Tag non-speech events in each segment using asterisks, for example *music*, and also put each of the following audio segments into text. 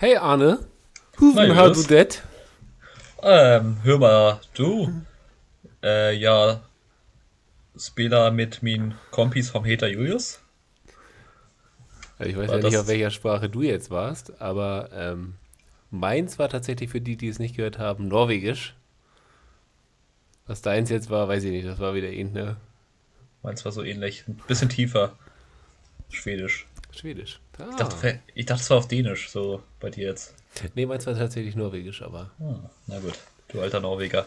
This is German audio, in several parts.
Hey Arne, Huven hör du det? Ähm, hör mal, du. Äh, ja, Spieler mit min Kompis vom Heter Julius. Ich weiß War ja nicht, auf welcher Sprache du jetzt warst, aber ähm, meins war tatsächlich für die, die es nicht gehört haben, Norwegisch. Was deins jetzt war, weiß ich nicht. Das war wieder irgendeine Meins war so ähnlich, ein bisschen tiefer. Schwedisch. Schwedisch. Ah. Ich dachte, ich dachte, es war auf Dänisch, so bei dir jetzt. nee, meins war tatsächlich Norwegisch, aber Ah, na gut, du alter Norweger.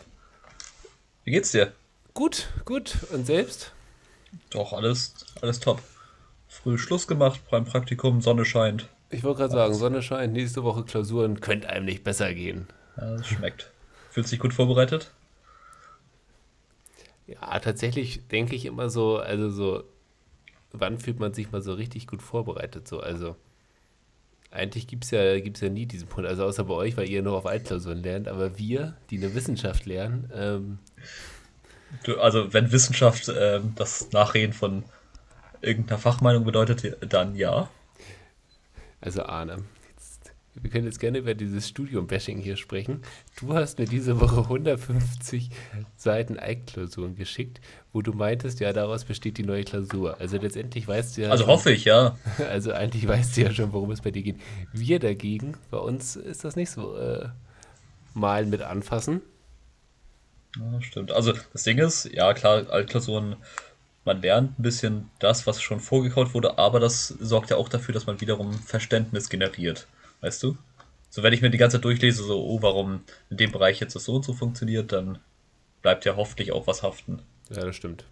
Wie geht's dir? gut, gut. Und selbst? Doch, alles, alles top. Früh Schluss gemacht beim Praktikum, Sonne scheint. Ich wollte gerade sagen, Sonne scheint, nächste Woche Klausuren, könnte einem nicht besser gehen. Ja, es schmeckt. Fühlst dich gut vorbereitet? Ja, tatsächlich denke ich immer so, also so, wann fühlt man sich mal so richtig gut vorbereitet? So, also eigentlich gibt es ja, gibt's ja nie diesen Punkt, also außer bei euch, weil ihr nur auf Altklausuren lernt, aber wir, die eine Wissenschaft lernen, ähm, Du, also, wenn Wissenschaft ähm, das Nachreden von irgendeiner Fachmeinung bedeutet, dann ja. also Arne, wir können jetzt gerne über dieses Studium-Bashing hier sprechen. Du hast mir diese Woche 150 Seiten Altklausuren geschickt, wo du meintest, ja, daraus besteht die neue Klausur. Also letztendlich weißt du ja. Also hoffe ich, ja. *laughs* Also eigentlich weißt du ja schon, worum es bei dir geht. Wir dagegen, bei uns ist das nicht so äh, malen mit anfassen. Ja, stimmt. Also das Ding ist, ja klar, Altklausuren, man lernt ein bisschen das, was schon vorgekaut wurde, aber das sorgt ja auch dafür, dass man wiederum Verständnis generiert. Weißt du? So, wenn ich mir die ganze Zeit durchlese, so, oh, warum in dem Bereich jetzt das so und so funktioniert, dann bleibt ja hoffentlich auch was haften. Ja, das stimmt.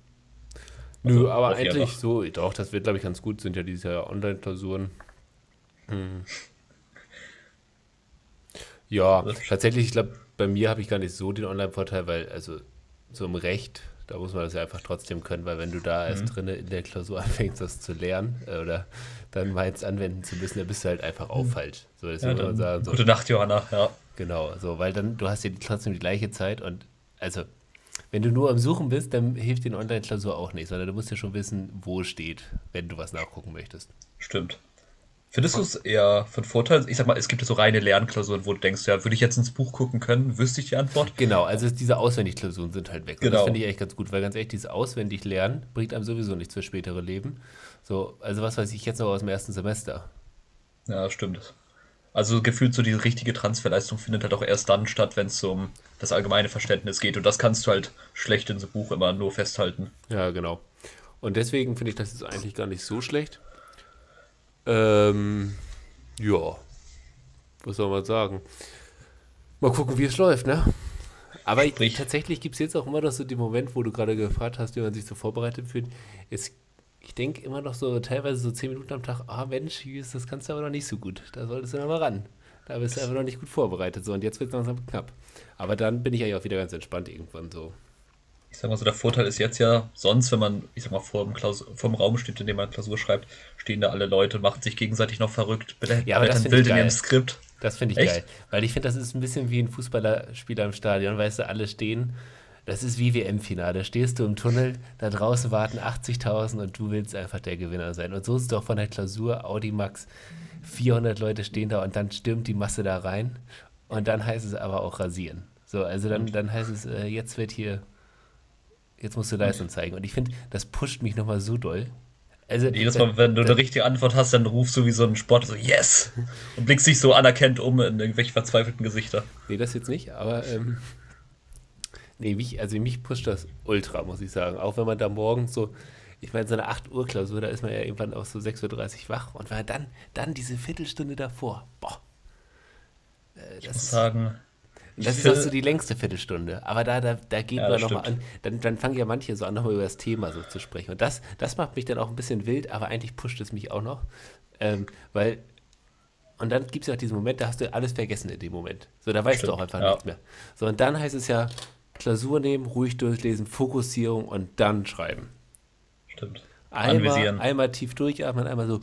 Also, Nö, aber eigentlich so, doch, das wird, glaube ich, ganz gut, sind ja diese Online-Klausuren. Hm. Ja, tatsächlich, ich glaube, bei mir habe ich gar nicht so den Online-Vorteil, weil, also, so im Recht, da muss man das ja einfach trotzdem können, weil wenn du da Mhm. erst drinne in der Klausur *laughs* anfängst, das zu lernen äh, oder dann meinst anwenden zu müssen, dann bist du halt einfach auch falsch. So, deswegen Mhm. Ja, dann, sagen, so, gute Nacht, Johanna. Ja. Genau, so, weil dann, du hast ja trotzdem die gleiche Zeit und also, wenn du nur am Suchen bist, dann hilft dir eine Online-Klausur auch nicht, sondern du musst ja schon wissen, wo es steht, wenn du was nachgucken möchtest. Stimmt. Findest du es eher von Vorteil? Ich sag mal, es gibt ja so reine Lernklausuren, wo du denkst, ja, würde ich jetzt ins Buch gucken können, wüsste ich die Antwort. Genau, also diese Auswendigklausuren sind halt weg. Und das Genau. finde ich echt ganz gut, weil ganz ehrlich, dieses Auswendiglernen bringt einem sowieso nichts für spätere Leben. So, also was weiß ich jetzt noch aus dem ersten Semester? Ja, stimmt. Also gefühlt so die richtige Transferleistung findet halt auch erst dann statt, wenn es so um das allgemeine Verständnis geht. Und das kannst du halt schlecht in so einem Buch immer nur festhalten. Ja, genau. Und deswegen finde ich das jetzt eigentlich gar nicht so schlecht. Ähm, ja. Was soll man sagen? Mal gucken, wie es läuft, ne? Aber ich, Sprich. tatsächlich gibt es jetzt auch immer noch so den Moment, wo du gerade gefragt hast, wie man sich so vorbereitet fühlt. Es, ich denke immer noch so teilweise so zehn Minuten am Tag, ah Mensch, das kannst du aber noch nicht so gut. Da solltest du noch mal ran. Da bist du einfach noch nicht gut vorbereitet. So, und jetzt wird es langsam knapp. Aber dann bin ich eigentlich auch wieder ganz entspannt irgendwann so. Ich sag mal so, der Vorteil ist jetzt ja, sonst, wenn man, ich sag mal, vor dem, Klausur, vor dem Raum steht, in dem man Klausur schreibt, stehen da alle Leute und machen sich gegenseitig noch verrückt. Ja, aber das ich in ihrem. Skript. Das finde ich Echt? geil. Weil ich finde, das ist ein bisschen wie ein Fußballerspieler im Stadion, weißt du, alle stehen. Das ist wie WM-Finale. Stehst du im Tunnel, da draußen warten 80.000 und du willst einfach der Gewinner sein. Und so ist es doch von der Klausur Audi Max. 400 Leute stehen da und dann stürmt die Masse da rein. Und dann heißt es aber auch rasieren. So, also dann, dann heißt es, äh, jetzt wird hier, jetzt musst du Leistung zeigen. Und ich finde, das pusht mich nochmal so doll. Also, Jedes Mal, wenn du eine richtige Antwort hast, dann rufst du wie so ein Sportler so, yes! Und blickst dich so anerkennt um in irgendwelche verzweifelten Gesichter. Nee, das jetzt nicht, aber ähm, nee, mich, also mich pusht das ultra, muss ich sagen. Auch wenn man da morgens so, ich meine, so eine 8 Uhr Klausur, da ist man ja irgendwann auch so 6.30 Uhr wach und wenn man dann, dann diese Viertelstunde davor, boah. Äh, Ich muss sagen, das ist auch so die längste Viertelstunde. Aber da, da, da geht Ja, man nochmal an. Dann, dann fangen ja manche so an, nochmal über das Thema so zu sprechen. Und das, das macht mich dann auch ein bisschen wild, aber eigentlich pusht es mich auch noch. Ähm, weil, und dann gibt es ja auch diesen Moment, da hast du alles vergessen in dem Moment. So, da weißt du Stimmt, auch einfach ja. nichts mehr. So, und dann heißt es ja, Klausur nehmen, ruhig durchlesen, Fokussierung und dann schreiben. stimmt. Einmal, Anvisieren. einmal tief durchatmen, einmal so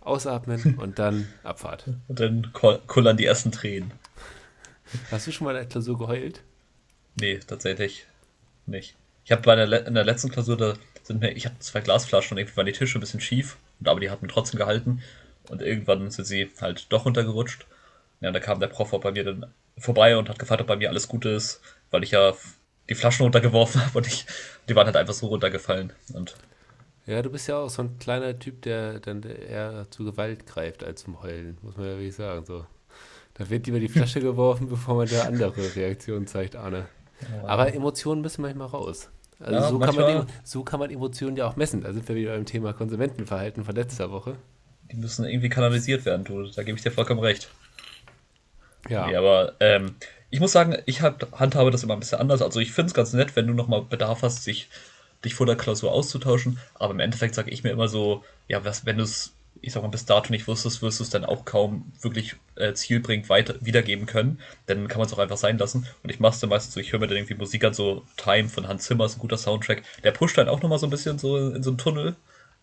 ausatmen und dann Abfahrt. Und dann kullern die ersten Tränen. Hast du schon mal in der Klausur geheult? Nee, tatsächlich nicht. Ich habe bei der, in der letzten Klausur, da sind mir, ich hatte zwei Glasflaschen und irgendwie waren die Tische ein bisschen schief, und aber die hatten trotzdem gehalten. Und irgendwann sind sie halt doch runtergerutscht. Ja, und da kam der Prof auch bei mir dann vorbei und hat gefragt, ob bei mir alles gut ist, weil ich ja die Flaschen runtergeworfen *laughs* habe und ich, die waren halt einfach so runtergefallen. Und Ja, du bist ja auch so ein kleiner Typ, der dann eher zu Gewalt greift als zum Heulen, muss man ja wirklich sagen. So. Da wird lieber die Flasche geworfen, *laughs* bevor man da andere Reaktionen zeigt, Arne. Aber Emotionen müssen manchmal raus. Also Ja, so, kann man, manchmal- so kann man Emotionen ja auch messen. Da sind wir wieder beim Thema Konsumentenverhalten von letzter Woche. die müssen irgendwie kanalisiert werden, du. Da gebe ich dir vollkommen recht. Ja, Nee, aber ähm, ich muss sagen, ich hab, handhabe das immer ein bisschen anders. Also ich finde es ganz nett, wenn du nochmal Bedarf hast, sich, dich vor der Klausur auszutauschen. Aber im Endeffekt sage ich mir immer so, ja, was, wenn du es, ich sag mal, bis dato nicht wusstest, wirst du es dann auch kaum wirklich äh, zielbringend weiter, wiedergeben können. Dann kann man es auch einfach sein lassen. Und ich mache es dann meistens so, ich höre mir dann irgendwie Musik an, so Time von Hans Zimmer ist ein guter Soundtrack. Der pusht dann auch nochmal so ein bisschen so in so einen Tunnel.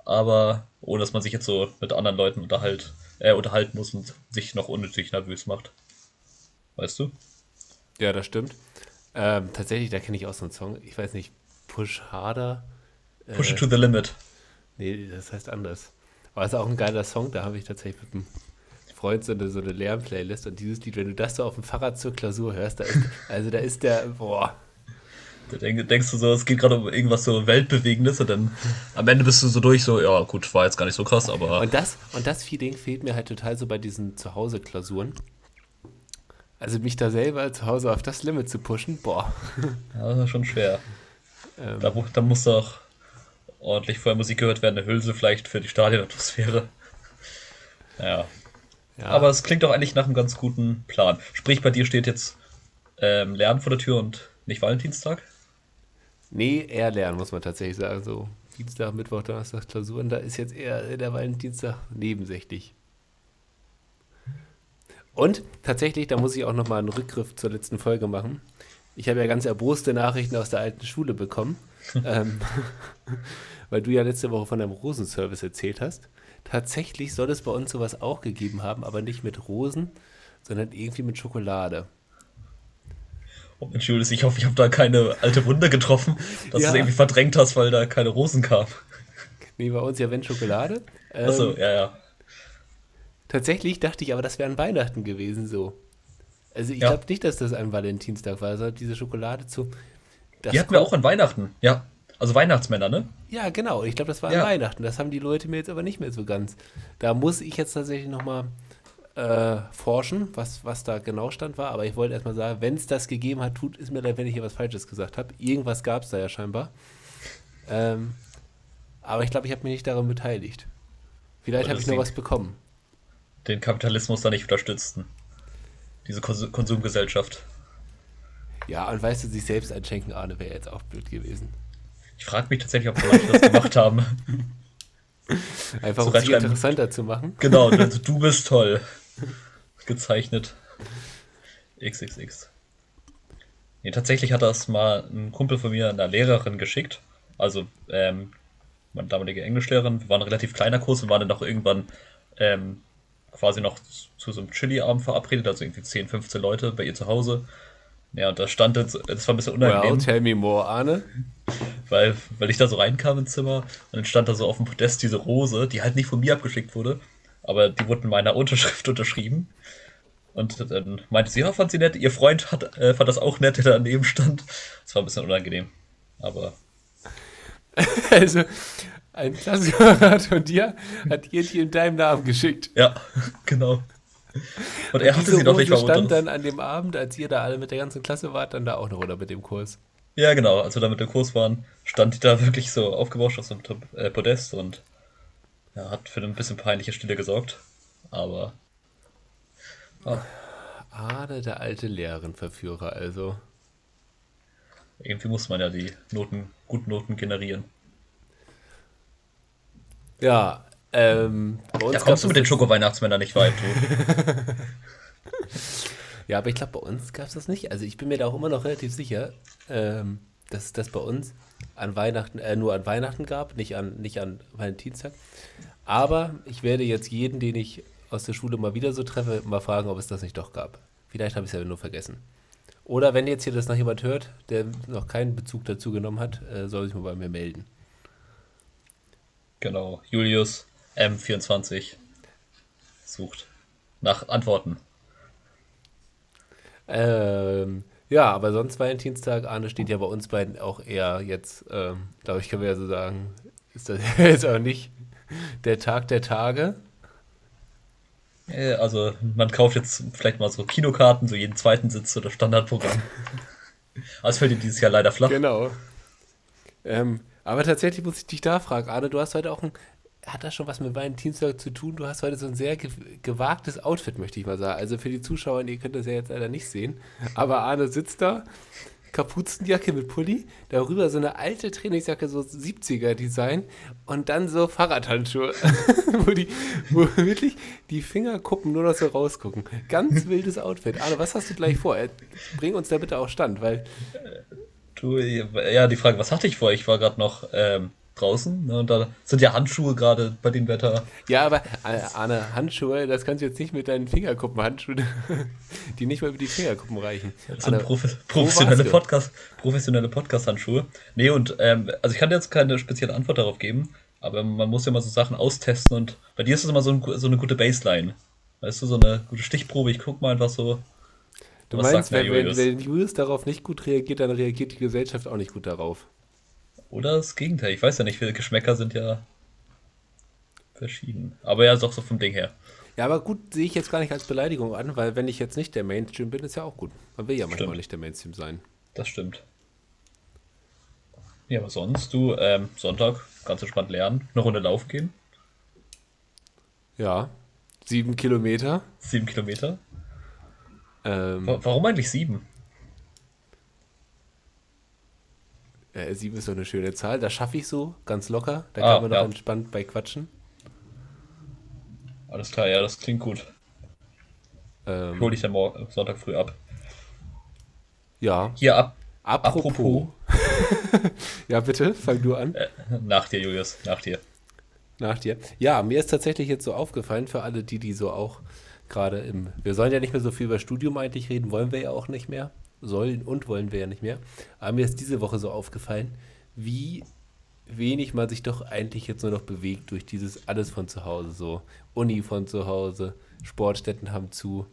Aber ohne dass man sich jetzt so mit anderen Leuten unterhalt, äh, unterhalten muss und sich noch unnötig nervös macht. Weißt du? ja, das stimmt. Ähm, tatsächlich, da kenne ich auch so einen Song. Ich weiß nicht, Push Harder. Push Äh, it to the limit. Nee, das heißt anders. Aber es ist auch ein geiler Song, da habe ich tatsächlich mit einem Freund so eine, so eine Lernplaylist und dieses Lied, wenn du das so auf dem Fahrrad zur Klausur hörst, da ist, also da ist der, boah, Da denk, denkst du so, es geht gerade um irgendwas so Weltbewegendes und dann am Ende bist du so durch, so, ja gut, war jetzt gar nicht so krass, aber Und das, und das Feeling fehlt mir halt total so bei diesen Zuhause-Klausuren. Also mich da selber zu Hause auf das Limit zu pushen, boah. ja, das ist schon schwer. Ähm, Da, da muss doch ordentlich vorher Musik gehört werden, eine Hülse vielleicht für die Stadionatmosphäre. Ja, ja, aber es klingt doch eigentlich nach einem ganz guten Plan. Sprich, bei dir steht jetzt ähm, Lernen vor der Tür und nicht Valentinstag? nee, eher lernen, muss man tatsächlich sagen. So Dienstag, Mittwoch, Donnerstag Klausuren, da ist jetzt eher der Valentinstag nebensächlich. Und tatsächlich, da muss ich auch nochmal einen Rückgriff zur letzten Folge machen. Ich habe ja ganz erboste Nachrichten aus der alten Schule bekommen, *laughs* ähm, *laughs* weil du ja letzte Woche von deinem Rosenservice erzählt hast. Tatsächlich soll es bei uns sowas auch gegeben haben, aber nicht mit Rosen, sondern irgendwie mit Schokolade. Oh Mensch, Julius, ich hoffe, ich habe da keine alte Wunde getroffen, dass du Ja. es irgendwie verdrängt hast, weil da keine Rosen kamen. Nee, bei uns ja wenn Schokolade. Ähm, Achso, ja, ja. Tatsächlich dachte ich aber, das wäre an Weihnachten gewesen so. Also ich Ja. glaube nicht, dass das ein Valentinstag war, sondern diese Schokolade zu. Das Die hatten wir auch an Weihnachten. Ja, also Weihnachtsmänner, ne? Ja, genau. Ich glaube, das war Ja. an Weihnachten. Das haben die Leute mir jetzt aber nicht mehr so ganz. Da muss ich jetzt tatsächlich nochmal äh, forschen, was, was da genau stand war. Aber ich wollte erstmal sagen, wenn es das gegeben hat, tut es mir leid, wenn ich hier was Falsches gesagt habe. Irgendwas gab es da ja scheinbar. Ähm, aber ich glaube, ich habe mich nicht daran beteiligt. Vielleicht habe ich noch deswegen- was bekommen. Den Kapitalismus da nicht unterstützten. Diese Kons Konsumgesellschaft. Ja, und weißt du, sich selbst einschenken, Arne, wäre jetzt auch blöd gewesen. Ich frage mich tatsächlich, ob manche das gemacht haben. *laughs* Einfach So um reinschreiben. interessanter zu machen. Genau, also *laughs* du bist toll. Gezeichnet. XXX. Nee, tatsächlich hat das mal ein Kumpel von mir einer Lehrerin geschickt. Also, ähm, meine damalige Englischlehrerin. Wir waren ein relativ kleiner Kurs und waren dann noch irgendwann ähm, quasi noch zu so einem Chili-Abend verabredet, also irgendwie 10, 15 Leute bei ihr zu Hause. Ja, und da stand jetzt, das war ein bisschen unangenehm. Well, tell me more, Arne. weil, weil ich da so reinkam ins Zimmer und dann stand da so auf dem Podest diese Rose, die halt nicht von mir abgeschickt wurde, aber die wurde in meiner Unterschrift *laughs* unterschrieben. Und dann meinte sie, ja, fand sie nett. Ihr Freund hat, äh, fand das auch nett, der daneben stand. Das war ein bisschen unangenehm. Aber *laughs* Also, ein Klassenkamerad *laughs* von dir hat ihr die in deinem Namen geschickt. ja, genau. *laughs* Und er hatte sie noch nicht mal stand unter. dann an dem Abend, als ihr da alle mit der ganzen Klasse wart, dann da auch noch oder mit dem Kurs. Ja, genau. Als wir da mit dem Kurs waren, stand die da *laughs* wirklich so aufgebauscht auf so einem äh, Podest und ja, hat für ein bisschen peinliche Stille gesorgt. Aber Arne, der alte Lehrerenverführer, also. irgendwie muss man ja die Noten, guten Noten generieren. Ja, ähm, Da kommst du mit den Schoko-Weihnachtsmännern nicht weit, du. *laughs* Ja, aber ich glaube, bei uns gab es das nicht. Also ich bin mir da auch immer noch relativ sicher, ähm, dass es das bei uns an Weihnachten, äh, nur an Weihnachten gab, nicht an, nicht an Valentinstag. Aber ich werde jetzt jeden, den ich aus der Schule mal wieder so treffe, mal fragen, ob es das nicht doch gab. Vielleicht habe ich es ja nur vergessen. Oder wenn jetzt hier das noch jemand hört, der noch keinen Bezug dazu genommen hat, äh, soll sich mal bei mir melden. Genau. Julius M24. sucht. Nach Antworten. Ähm, ja, aber sonst Valentinstag, Arne steht ja bei uns beiden auch eher jetzt, ähm, glaube ich, können wir ja so sagen, ist das *laughs* jetzt auch nicht der Tag der Tage. Äh, Also man kauft jetzt vielleicht mal so Kinokarten, so jeden zweiten Sitz oder Standardprogramm. Es *laughs* fällt dir dieses Jahr leider flach. Genau. Ähm, aber tatsächlich muss ich dich da fragen, Arne, du hast heute auch ein, hat das schon was mit Valentinstag zu tun? Du hast heute so ein sehr ge gewagtes Outfit, möchte ich mal sagen. Also für die Zuschauer, ihr könnt das ja jetzt leider nicht sehen, aber Arne sitzt da, Kapuzenjacke mit Pulli, darüber so eine alte Trainingsjacke, so 70er-Design und dann so Fahrradhandschuhe, *laughs* wo, die, wo wirklich die Fingerkuppen nur noch so rausgucken. Ganz wildes Outfit. Arne, was hast du gleich vor? Äh, Bring uns da bitte auf Stand, weil Du, ja, die Frage, was hatte ich vor? Ich war gerade noch ähm, draußen ne, und da sind ja Handschuhe gerade bei dem Wetter. Ja, aber äh, Arne, Handschuhe, das kannst du jetzt nicht mit deinen Fingerkuppen-Handschuhen, *laughs* die nicht mal über die Fingerkuppen reichen. Das sind Arne, profe wo professionelle? Podcast, professionelle Podcast-Handschuhe. Nee, und ähm, also ich kann jetzt keine spezielle Antwort darauf geben, aber man muss ja mal so Sachen austesten und bei dir ist es immer so, ein, so eine gute Baseline. Weißt du, so eine gute Stichprobe. Ich guck mal einfach so. Du was meinst, wenn, wenn, Julius? wenn Julius darauf nicht gut reagiert, dann reagiert die Gesellschaft auch nicht gut darauf. Oder das Gegenteil. Ich weiß ja nicht, viele Geschmäcker sind ja verschieden. Aber ja, doch so vom Ding her. Ja, aber gut, sehe ich jetzt gar nicht als Beleidigung an, weil wenn ich jetzt nicht der Mainstream bin, ist ja auch gut. Man will ja manchmal Stimmt. nicht der Mainstream sein. Das stimmt. Ja, aber sonst, du, ähm, Sonntag, ganz entspannt lernen, eine Runde laufen gehen, Ja, sieben Kilometer. sieben Kilometer. Ähm, Wa- Warum eigentlich sieben? Äh, sieben ist doch eine schöne Zahl. Das schaffe ich so, ganz locker. Da Ah, kann man noch ja. entspannt bei quatschen. Alles klar, ja, das klingt gut. Ähm, Ich hol dich dann morgen, Sonntag früh ab. ja, Hier ab, apropos. *laughs* ja, bitte, fang du an. äh, nach dir, Julius, nach dir. Nach dir. Ja, mir ist tatsächlich jetzt so aufgefallen, für alle, die, die so auch gerade im. Wir sollen ja nicht mehr so viel über Studium eigentlich reden, wollen wir ja auch nicht mehr. Sollen und wollen wir ja nicht mehr. Aber mir ist diese Woche so aufgefallen, wie wenig man sich doch eigentlich jetzt nur noch bewegt durch dieses alles von zu Hause. So Uni von zu Hause, Sportstätten haben zu.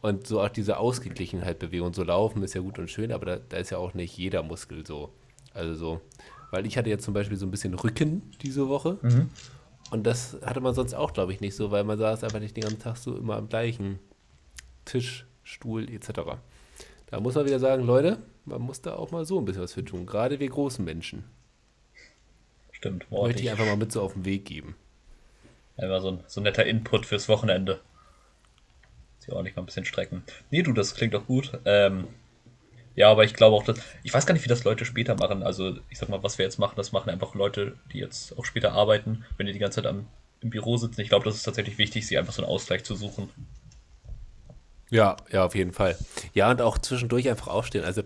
Und so auch diese Ausgeglichenheit Bewegung. So laufen ist ja gut und schön, aber da, da ist ja auch nicht jeder Muskel so. Also so. Weil ich hatte jetzt zum Beispiel so ein bisschen Rücken diese Woche. Und das hatte man sonst auch, glaube ich, nicht so, weil man saß einfach nicht den ganzen Tag so immer am gleichen Tisch, Stuhl etc. Da muss man wieder sagen, Leute, man muss da auch mal so ein bisschen was für tun. Gerade wir großen Menschen. Stimmt, Wollte ich ordentlich. einfach mal mit so auf den Weg geben. Einfach so ein, so ein netter Input fürs Wochenende. Sie ordentlich mal ein bisschen strecken. Nee, du, das klingt doch gut. Ähm, ja, aber ich glaube auch, dass. Ich weiß gar nicht, wie das Leute später machen. Also, ich sag mal, was wir jetzt machen, das machen einfach Leute, die jetzt auch später arbeiten, wenn die die ganze Zeit am, im Büro sitzen. Ich glaube, das ist tatsächlich wichtig, sie einfach so einen Ausgleich zu suchen. Ja, ja, auf jeden Fall. Ja, und auch zwischendurch einfach aufstehen. Also,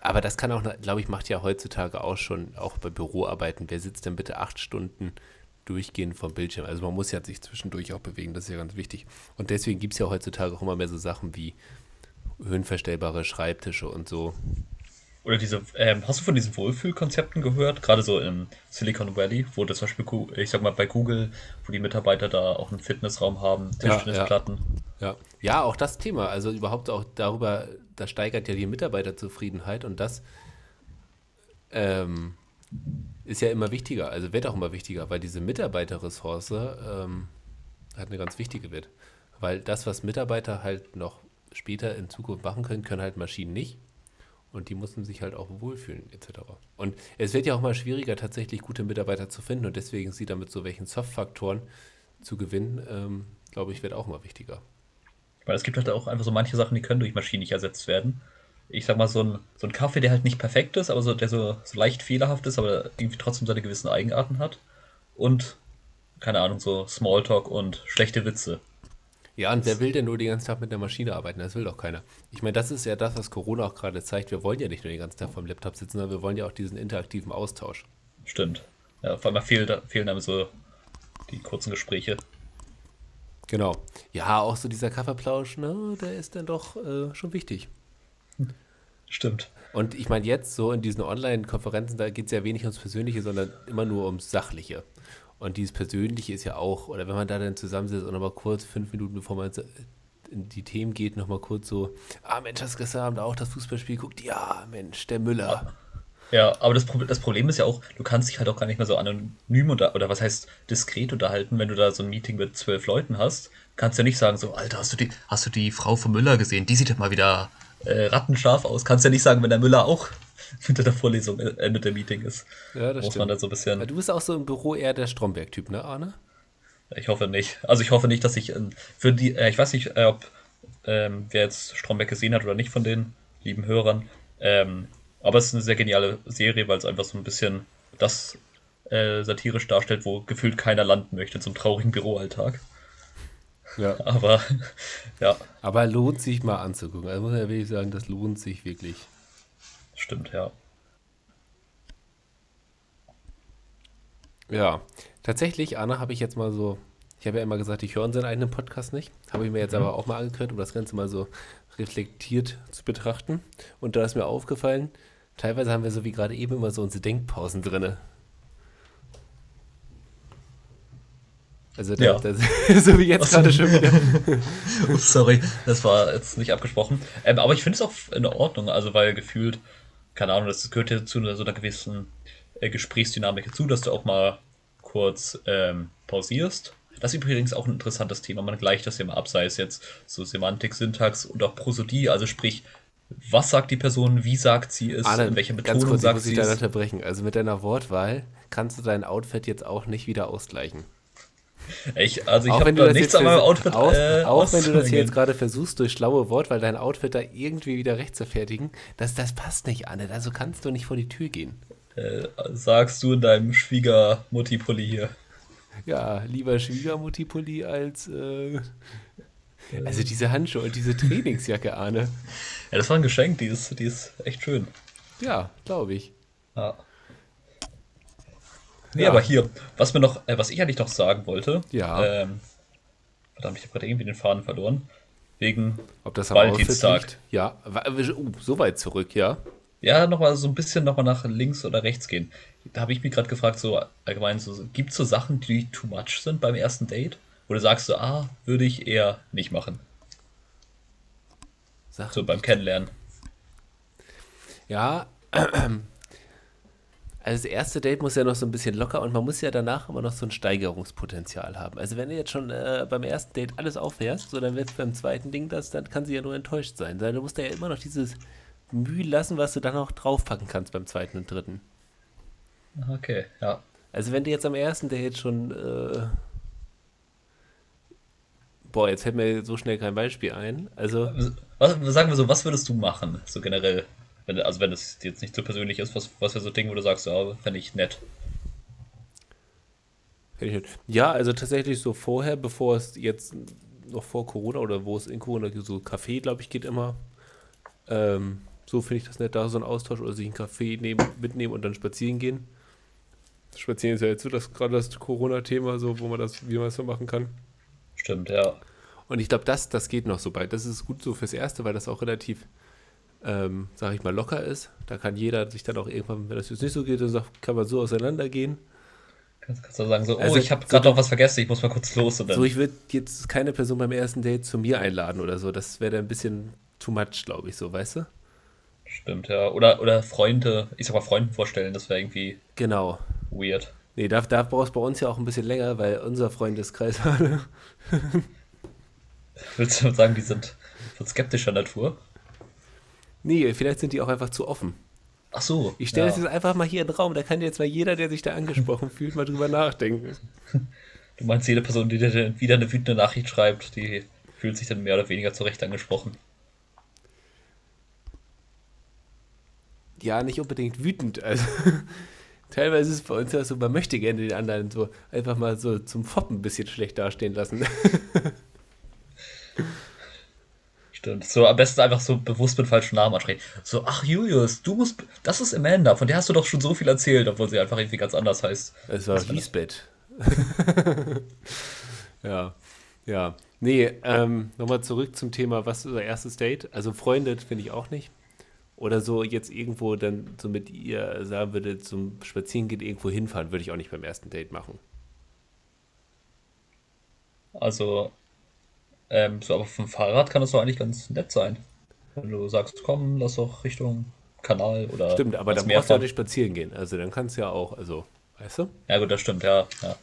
aber das kann auch, glaube ich, macht ja heutzutage auch schon, auch bei Büroarbeiten. Wer sitzt denn bitte acht Stunden durchgehend vom Bildschirm? Also man muss ja sich zwischendurch auch bewegen, das ist ja ganz wichtig. Und deswegen gibt es ja heutzutage auch immer mehr so Sachen wie höhenverstellbare Schreibtische und so. Oder diese, ähm, hast du von diesen Wohlfühlkonzepten gehört? Gerade so im Silicon Valley, wo das zum Beispiel, ich sag mal bei Google, wo die Mitarbeiter da auch einen Fitnessraum haben, Ja, Tischtennisplatten. Ja. ja, auch das Thema. Also überhaupt auch darüber, das steigert ja die Mitarbeiterzufriedenheit und das ähm, ist ja immer wichtiger, also wird auch immer wichtiger, weil diese Mitarbeiterressource ähm, halt eine ganz wichtige wird. Weil das, was Mitarbeiter halt noch später in Zukunft machen können, können halt Maschinen nicht. Und die mussten sich halt auch wohlfühlen, etc. Und es wird ja auch mal schwieriger, tatsächlich gute Mitarbeiter zu finden. Und deswegen sie damit so welchen Soft-Faktoren zu gewinnen, ähm, glaube ich, wird auch mal wichtiger. Weil es gibt halt auch einfach so manche Sachen, die können durch Maschinen nicht ersetzt werden. Ich sag mal, so ein, so ein Kaffee, der halt nicht perfekt ist, aber so, der so, so leicht fehlerhaft ist, aber irgendwie trotzdem seine gewissen Eigenarten hat. Und, keine Ahnung, so Smalltalk und schlechte Witze. Ja, und wer will denn nur den ganzen Tag mit der Maschine arbeiten? Das will doch keiner. Ich meine, das ist ja das, was Corona auch gerade zeigt. Wir wollen ja nicht nur den ganzen Tag vom Laptop sitzen, sondern wir wollen ja auch diesen interaktiven Austausch. Stimmt. Ja, vor allem fehlt, fehlen einem so die kurzen Gespräche. Genau. Ja, auch so dieser Kaffeeplausch, ne, der ist dann doch äh, schon wichtig. Stimmt. Und ich meine, jetzt so in diesen Online-Konferenzen, da geht es ja wenig ums Persönliche, sondern immer nur ums Sachliche. Und dieses Persönliche ist ja auch, oder wenn man da dann zusammensitzt und nochmal kurz, fünf Minuten bevor man in die Themen geht, nochmal kurz so, ah Mensch, hast du gestern Abend auch das Fußballspiel geguckt? Ja, Mensch, der Müller. Ja, aber das, das Problem ist ja auch, du kannst dich halt auch gar nicht mehr so anonym oder, oder was heißt diskret unterhalten, wenn du da so ein Meeting mit zwölf Leuten hast. Kannst ja nicht sagen so, Alter, hast du die, hast du die Frau von Müller gesehen? Die sieht ja mal wieder äh, rattenscharf aus. Kannst ja nicht sagen, wenn der Müller auch *laughs* hinter der Vorlesung äh, Ende der Meeting ist. Ja, das Muss stimmt. man so ein bisschen. Ja, du bist auch so im Büro eher der Stromberg-Typ, ne, Arne? Ich hoffe nicht. Also ich hoffe nicht, dass ich äh, für die, äh, ich weiß nicht, äh, ob ähm, wer jetzt Stromberg gesehen hat oder nicht von den lieben Hörern. Ähm, aber es ist eine sehr geniale Serie, weil es einfach so ein bisschen das äh, satirisch darstellt, wo gefühlt keiner landen möchte zum traurigen Büroalltag. Ja. *laughs* Aber ja, Aber lohnt sich mal anzugucken. Also muss ich ja wirklich sagen, das lohnt sich wirklich. stimmt, ja. Ja, tatsächlich, Anna, habe ich jetzt mal so, ich habe ja immer gesagt, ich höre unseren eigenen Podcast nicht. Habe ich mir jetzt aber auch mal angehört, um das Ganze mal so reflektiert zu betrachten. Und da ist mir aufgefallen, teilweise haben wir so wie gerade eben immer so unsere Denkpausen drinne. Also da, Ja. das, *laughs* so wie jetzt gerade schon wieder. *laughs* Sorry, das war jetzt nicht abgesprochen. Ähm, aber ich finde es auch in Ordnung, also weil gefühlt, keine Ahnung, das gehört ja zu einer- so einer gewissen äh, Gesprächsdynamik dazu, dass du auch mal kurz ähm, pausierst. Das ist übrigens auch ein interessantes Thema. Man gleicht das ja mal ab, sei es jetzt so Semantik, Syntax und auch Prosodie, also sprich, was sagt die Person, wie sagt sie es, Anna, in welcher ganz Betonung kurz, ich sagt muss sie es. unterbrechen. Also mit deiner Wortwahl kannst du dein Outfit jetzt auch nicht wieder ausgleichen. Ich, also ich auch habe wenn du da das nichts an meinem Outfit auch, äh, auch wenn du das hier jetzt gerade versuchst durch schlaue Wortwahl dein Outfit da irgendwie wieder rechtfertigen, das, das passt nicht, Anne. Also kannst du nicht vor die Tür gehen. äh, sagst du in deinem Schwiegermutti-Pulli hier. Ja, lieber Schwiegermutti-Pulli als äh, also diese Handschuhe und diese Trainingsjacke, Arne. Ja, das war ein Geschenk, die ist, die ist echt schön. Ja, glaube ich. Ja. Nee, Ja. aber hier, was mir noch, äh, was ich eigentlich noch sagen wollte, Ja. ähm, verdammt, ich habe gerade irgendwie den Faden verloren. Wegen, Ob das Valentinstag. Ja, uh, so weit zurück, ja. ja, nochmal so ein bisschen nochmal nach links oder rechts gehen. Da habe ich mich gerade gefragt, so allgemein, so, gibt es so Sachen, die too much sind beim ersten Date? Oder sagst du, ah, würde ich eher nicht machen, Sag, so beim Kennenlernen. Ja, *clears throat* also das erste Date muss ja noch so ein bisschen locker und man muss ja danach immer noch so ein Steigerungspotenzial haben. Also wenn du jetzt schon äh, beim ersten Date alles auffährst, so dann wird beim zweiten Ding das, dann kann sie ja nur enttäuscht sein. Weil Du musst ja immer noch dieses Mühe lassen, was du dann noch draufpacken kannst beim zweiten und dritten. Okay, ja. Also wenn du jetzt am ersten Date schon äh, Boah, jetzt fällt mir so schnell kein Beispiel ein. Also, Was, sagen wir so, was würdest du machen, so generell? Wenn, also wenn es jetzt nicht so persönlich ist, was, was wäre so Ding, wo du sagst, ja, fände ich nett. Ja, also tatsächlich so vorher, bevor es jetzt noch vor Corona oder wo es in Corona so Kaffee, glaube ich, geht immer. Ähm, so finde ich das nett, da so ein Austausch oder sich einen Kaffee nehmen, mitnehmen und dann spazieren gehen. Spazieren ist ja jetzt so das gerade das Corona-Thema, so wo man das, wie man es so machen kann. Stimmt, ja. Und ich glaube, das, das geht noch so bald. Das ist gut so fürs Erste, weil das auch relativ, ähm, sag ich mal, locker ist. Da kann jeder sich dann auch irgendwann, wenn das jetzt nicht so geht, dann sagt, kann man so auseinandergehen. Kannst, kannst du sagen, so, oh, Also, ich habe so gerade du- noch was vergessen, ich muss mal kurz los und dann. So, ich würde jetzt keine Person beim ersten Date zu mir einladen oder so. Das wäre dann ein bisschen too much, glaube ich, so, weißt du? Stimmt, ja. Oder, oder Freunde, ich sag mal Freunden vorstellen, das wäre irgendwie Genau. weird. Nee, da, da brauchst du bei uns ja auch ein bisschen länger, weil unser Freundeskreis. *laughs* Willst du sagen, die sind von skeptischer Natur? Nee, vielleicht sind die auch einfach zu offen. Ach so. Ich stelle ja. das jetzt einfach mal hier in den Raum. Da kann jetzt mal jeder, der sich da angesprochen *laughs* fühlt, mal drüber nachdenken. *laughs* Du meinst, jede Person, die dir dann wieder eine wütende Nachricht schreibt, die fühlt sich dann mehr oder weniger zurecht angesprochen. Ja, nicht unbedingt wütend. Also, *laughs* teilweise ist es bei uns ja so, man möchte gerne den anderen so einfach mal so zum Foppen ein bisschen schlecht dastehen lassen. Stimmt. So am besten einfach so bewusst mit falschen Namen ansprechen. So, ach Julius, du musst. Das ist Amanda, von der hast du doch schon so viel erzählt, obwohl sie einfach irgendwie ganz anders heißt. Es war? Lisbeth. *laughs* ja, ja. Nee, ähm, nochmal zurück zum Thema, was ist unser erstes Date? Also Freunde finde ich auch nicht. Oder so jetzt irgendwo dann so mit ihr sagen würde, zum Spazierengehen irgendwo hinfahren, würde ich auch nicht beim ersten Date machen. Also, ähm, so, aber vom Fahrrad kann das doch eigentlich ganz nett sein. Wenn du sagst, komm, lass doch Richtung Kanal oder Stimmt, aber dann brauchst du auch nicht spazieren gehen. Also dann kannst du ja auch, also, weißt du? Ja, gut, das stimmt, ja. ja.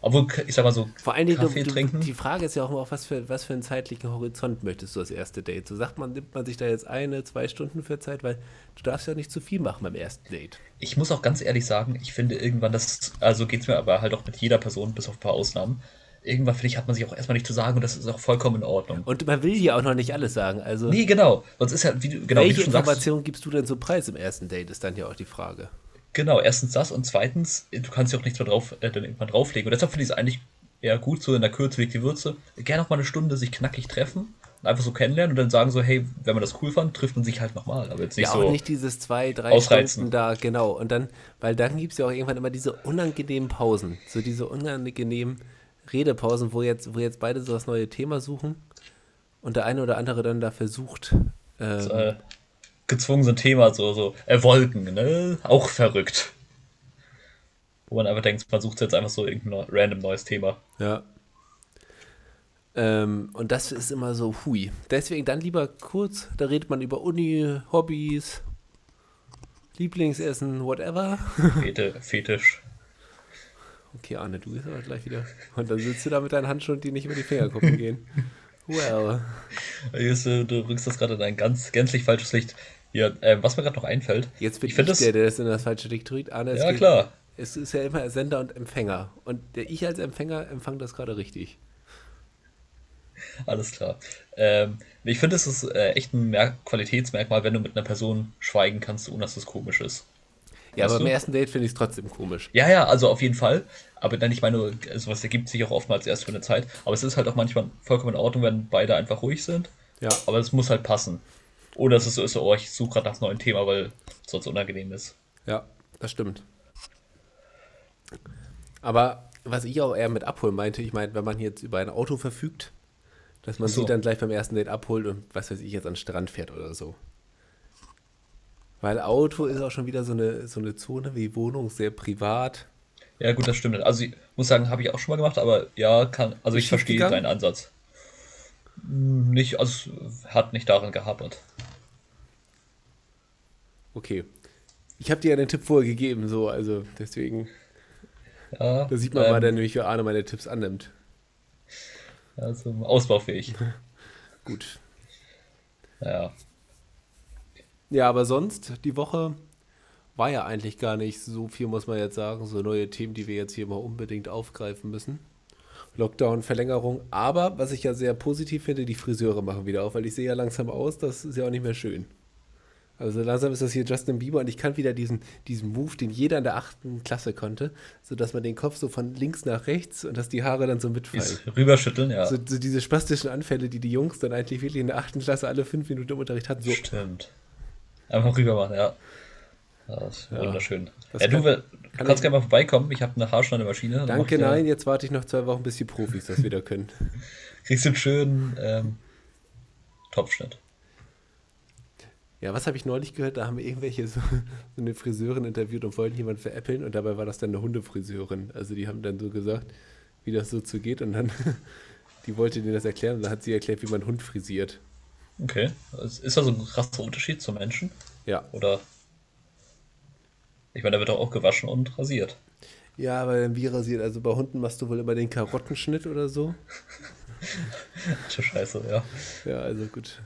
Obwohl, ich sag mal so, Vor allen Dingen, Kaffee du, trinken. die Frage ist ja auch immer, auf was für, was für einen zeitlichen Horizont möchtest du als erste Date? So sagt man, nimmt man sich da jetzt eine, zwei Stunden für Zeit, weil du darfst ja nicht zu viel machen beim ersten Date. Ich muss auch ganz ehrlich sagen, ich finde irgendwann, das, also geht's mir aber halt auch mit jeder Person, bis auf ein paar Ausnahmen. Irgendwann, finde ich, hat man sich auch erstmal nicht zu sagen und das ist auch vollkommen in Ordnung. Und man will ja auch noch nicht alles sagen. Also, Nee, genau. Sonst ist ja, wie du, genau, wie welche du schon sagst, Informationen gibst du denn so preis im ersten Date, ist dann ja auch die Frage. Genau, erstens das und zweitens, du kannst ja auch nichts mehr drauf, äh, dann irgendwann drauflegen. Und deshalb finde ich es eigentlich eher gut, so in der Kürze liegt die Würze. Gerne auch mal eine Stunde sich knackig treffen und einfach so kennenlernen und dann sagen so, hey, wenn man das cool fand, trifft man sich halt nochmal. Aber jetzt nicht ja, so. auch nicht dieses zwei, drei ausreizen. Stunden da, genau. Und dann, weil dann gibt es ja auch irgendwann immer diese unangenehmen Pausen. So diese unangenehmen Redepausen, wo jetzt, wo jetzt beide so das neue Thema suchen und der eine oder andere dann da versucht. Ähm, äh, gezwungen so ein Thema, so, so, äh, Wolken, ne? Auch verrückt. Wo man einfach denkt, man sucht jetzt einfach so irgendein random neues Thema. Ja. Ähm, und das ist immer so hui. Deswegen dann lieber kurz, da redet man über Uni, Hobbys, Lieblingsessen, whatever. Fete, Fetisch. Okay, Arne, du bist aber gleich wieder. Und dann sitzt du da mit deinen Handschuhen, die nicht über die Finger gucken gehen. Well. Jetzt, äh, Du rückst das gerade in ein ganz gänzlich falsches Licht. Hier, äh, was mir gerade noch einfällt. Jetzt bin ich ich, finde das. der, der das in das falsche Licht drückt. Arne, Ja, geht- klar. Es ist ja immer Sender und Empfänger. Und der, ich als Empfänger empfange das gerade richtig. Alles klar. Ähm, ich finde, es ist äh, echt ein Mer Qualitätsmerkmal, wenn du mit einer Person schweigen kannst, ohne dass es komisch ist. Ja, aber du? beim ersten Date finde ich es trotzdem komisch. Ja, ja, also auf jeden Fall. Aber dann, ich meine, sowas ergibt sich auch oftmals erst für eine Zeit. Aber es ist halt auch manchmal vollkommen in Ordnung, wenn beide einfach ruhig sind. Ja. Aber es muss halt passen. Oder es ist so, ist so oh, ich suche gerade nach einem neuen Thema, weil es sonst unangenehm ist. Ja, das stimmt. Aber was ich auch eher mit abholen meinte, ich meine, wenn man jetzt über ein Auto verfügt, dass man so. sie dann gleich beim ersten Date abholt und was weiß ich jetzt an den Strand fährt oder so. Weil Auto ist auch schon wieder so eine, so eine Zone wie Wohnung, sehr privat. Ja, gut, das stimmt. Also ich muss sagen, habe ich auch schon mal gemacht, aber ja, kann, also Ist ich verstehe deinen Ansatz. Hm, Nicht, also es hat nicht daran gehapert. Okay. Ich habe dir ja den Tipp vorher gegeben, so, also deswegen, Ja, da sieht man ähm, mal dann nämlich, wie Arne meine Tipps annimmt. Also ausbaufähig. *laughs* Gut. Ja. Ja, aber sonst, die Woche war ja eigentlich gar nicht so viel, muss man jetzt sagen. So neue Themen, die wir jetzt hier mal unbedingt aufgreifen müssen. Lockdown, Verlängerung. Aber was ich ja sehr positiv finde, die Friseure machen wieder auf, weil ich sehe ja langsam aus, das ist ja auch nicht mehr schön. Also langsam ist das hier Justin Bieber und ich kann wieder diesen, diesen Move, den jeder in der achten Klasse konnte, sodass man den Kopf so von links nach rechts und dass die Haare dann so mitfallen. Rüberschütteln, ja. So, so diese spastischen Anfälle, die die Jungs dann eigentlich wirklich in der achten Klasse alle fünf Minuten im Unterricht hatten. So, Stimmt. Einfach rüber machen, ja. das ist Ja. wunderschön. Das Ja, du, kann- kann kannst gerne mal vorbeikommen. Ich habe eine Haarschneidemaschine. Danke, ich nein, jetzt warte ich noch zwei Wochen, bis die Profis das wieder können. *laughs* Kriegst du einen schönen ähm, Topfschnitt. Ja, was habe ich neulich gehört? Da haben wir irgendwelche so, *laughs* so eine Friseurin interviewt und wollten jemanden veräppeln und dabei war das dann eine Hundefriseurin. Also die haben dann so gesagt, wie das so zu geht und dann, *laughs* die wollte denen das erklären und dann hat sie erklärt, wie man Hund frisiert. Okay. Ist da so ein krasser Unterschied zum Menschen? Ja. Oder? Ich meine, da wird doch auch gewaschen und rasiert. Ja, aber dann wie rasiert? Also bei Hunden machst du wohl immer den Karottenschnitt oder so. *laughs* Scheiße, ja. Ja, also gut.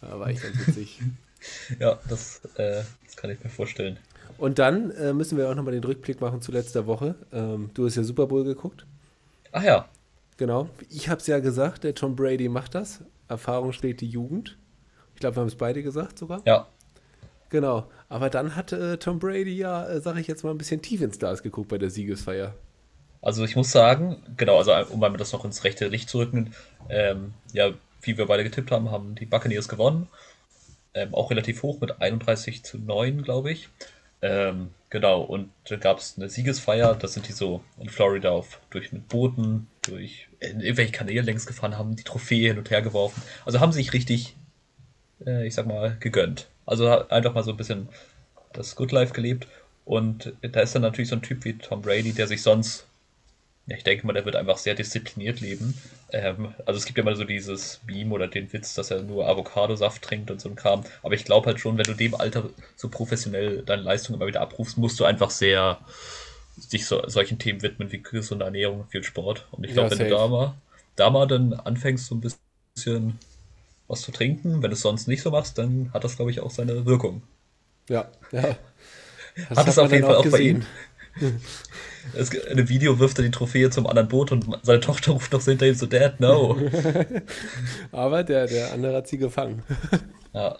Ja, war ich ganz witzig. *laughs* Ja, das, äh, das kann ich mir vorstellen. Und dann äh, müssen wir auch nochmal den Rückblick machen zu letzter Woche. Ähm, du hast ja Super Bowl geguckt. Ach ja, Genau. Ich habe es ja gesagt, der Tom Brady macht das. Erfahrung schlägt die Jugend. Ich glaube, wir haben es beide gesagt sogar. ja. Genau. Aber dann hat äh, Tom Brady ja, äh, sage ich jetzt mal, ein bisschen tief ins Glas geguckt bei der Siegesfeier. Also ich muss sagen, genau, also um mal das noch ins rechte Licht zu rücken, ähm, ja, wie wir beide getippt haben, haben die Buccaneers gewonnen. Ähm, auch relativ hoch mit 31 zu 9, glaube ich. Ähm, genau, und da gab es eine Siegesfeier, das sind die so in Florida auf, durch mit Booten, durch irgendwelche Kanäle längs gefahren, haben die Trophäe hin und her geworfen. Also haben sich richtig, äh, ich sag mal, gegönnt. Also einfach mal so ein bisschen das Good Life gelebt. Und da ist dann natürlich so ein Typ wie Tom Brady, der sich sonst Ja, ich denke mal, der wird einfach sehr diszipliniert leben. Ähm, also es gibt ja mal so dieses Meme oder den Witz, dass er nur Avocadosaft trinkt und so ein Kram. Aber ich glaube halt schon, wenn du dem Alter so professionell deine Leistung immer wieder abrufst, musst du einfach sehr sich so, solchen Themen widmen wie gesunde Ernährung und viel Sport. Und ich glaube, Ja, wenn du da mal, da mal dann anfängst, so ein bisschen was zu trinken, wenn du es sonst nicht so machst, dann hat das, glaube ich, auch seine Wirkung. Ja, ja. Das Hat es auf jeden Fall auch bei ihm. Es, gibt- in einem Video wirft er die Trophäe zum anderen Boot und seine Tochter ruft noch so hinter ihm so, Dad, no. *laughs* Aber der, der andere hat sie gefangen. Ja,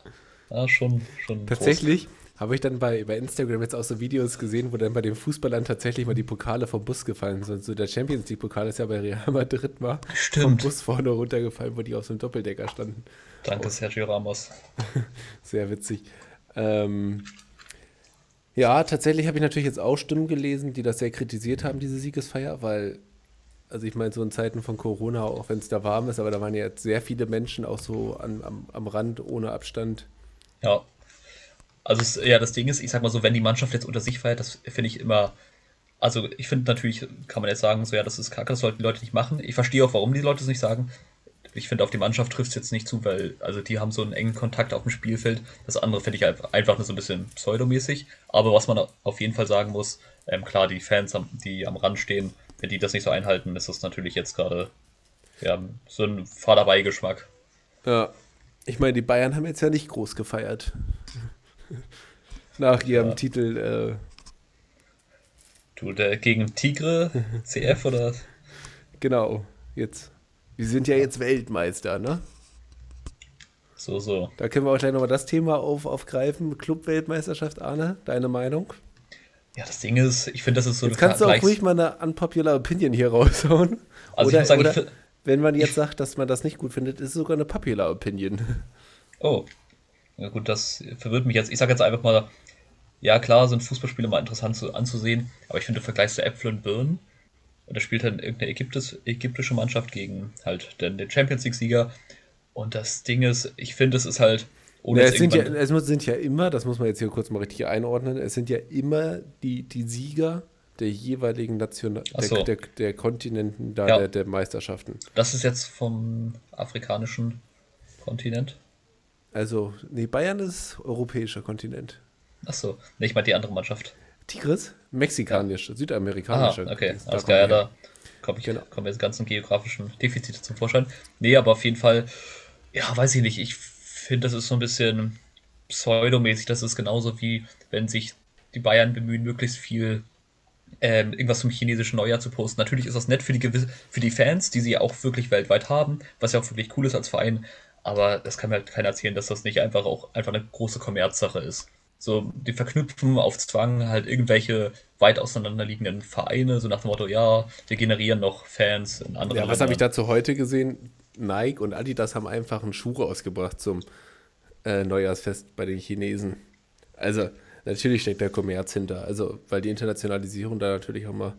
ja schon, schon. Tatsächlich habe ich dann bei, bei Instagram jetzt auch so Videos gesehen, wo dann bei den Fußballern tatsächlich mal die Pokale vom Bus gefallen sind. So der Champions League-Pokal ist ja bei Real Madrid mal vom Stimmt. Bus vorne runtergefallen, wo die auf so einem Doppeldecker standen. Danke, Sergio Ramos. *laughs* Sehr witzig. Ähm, ja, tatsächlich habe ich natürlich jetzt auch Stimmen gelesen, die das sehr kritisiert haben, diese Siegesfeier, weil, also ich meine, so in Zeiten von Corona, auch wenn es da warm ist, aber da waren ja jetzt sehr viele Menschen auch so an, am, am Rand ohne Abstand. Ja. Also, es, ja, das Ding ist, ich sag mal so, wenn die Mannschaft jetzt unter sich feiert, das finde ich immer. Also, ich finde natürlich, kann man jetzt sagen, so, ja, das ist kacke, das sollten die Leute nicht machen. Ich verstehe auch, warum die Leute es nicht sagen. Ich finde, auf die Mannschaft trifft es jetzt nicht zu, weil, also, die haben so einen engen Kontakt auf dem Spielfeld. Das andere finde ich einfach nur so ein bisschen pseudomäßig. Aber was man auf jeden Fall sagen muss, ähm, klar, die Fans, die am Rand stehen, wenn die das nicht so einhalten, ist das natürlich jetzt gerade, ja, so ein Fahrerbeigeschmack. Ja, ich meine, die Bayern haben jetzt ja nicht groß gefeiert. Nach ihrem Ja. Titel, Du, der gegen Tigre, CF oder? äh, *laughs* genau, jetzt. Wir sind ja jetzt Weltmeister, ne? So, so. Da können wir auch gleich nochmal das Thema auf, aufgreifen. Club-Weltmeisterschaft, Arne, deine Meinung? Ja, das Ding ist, ich finde, das ist so Jetzt kannst du auch ruhig mal eine unpopular Opinion hier raushauen. Also ich oder muss sagen, ich oder wenn man jetzt sagt, dass man das nicht gut findet, ist es sogar eine popular Opinion. Oh. Ja gut, das verwirrt mich jetzt. Ich sage jetzt einfach mal, ja klar, sind Fußballspiele mal interessant zu, anzusehen, aber ich finde, du vergleichst du Äpfel und Birnen und da spielt dann irgendeine Ägyptis, ägyptische Mannschaft gegen halt den, den Champions League-Sieger und das Ding ist, ich finde, es ist halt, ohne Ja, es, sind ja, es muss- sind ja immer, das muss man jetzt hier kurz mal richtig einordnen, es sind ja immer die, die Sieger der jeweiligen Nation, Ach der, so. der, der Kontinenten da, Ja. der, der Meisterschaften. das ist jetzt vom afrikanischen Kontinent. Also, nee, Bayern ist europäischer Kontinent. Achso, nee, ich meine die andere Mannschaft. Tigris? Mexikanisch, Ah, südamerikanische. okay, Da alles kommen klar, ja, da komme ich, Genau. kommen jetzt ganzen geografischen Defizite zum Vorschein. Nee, aber auf jeden Fall, ja, weiß ich nicht, ich finde, das ist so ein bisschen pseudomäßig, das ist genauso wie, wenn sich die Bayern bemühen, möglichst viel ähm, irgendwas zum chinesischen Neujahr zu posten. Natürlich ist das nett für die, gewisse, für die Fans, die sie ja auch wirklich weltweit haben, was ja auch wirklich cool ist als Verein, aber das kann mir halt keiner erzählen, dass das nicht einfach auch einfach eine große Kommerzsache ist. So, die verknüpfen auf Zwang halt irgendwelche weit auseinanderliegenden Vereine, so nach dem Motto, ja, wir generieren noch Fans in anderen Ja, was habe ich dazu heute gesehen? Nike und Adidas haben einfach einen Schuh rausgebracht zum äh, Neujahrsfest bei den Chinesen. Also, natürlich steckt der Kommerz hinter. Also, weil die Internationalisierung da natürlich auch mal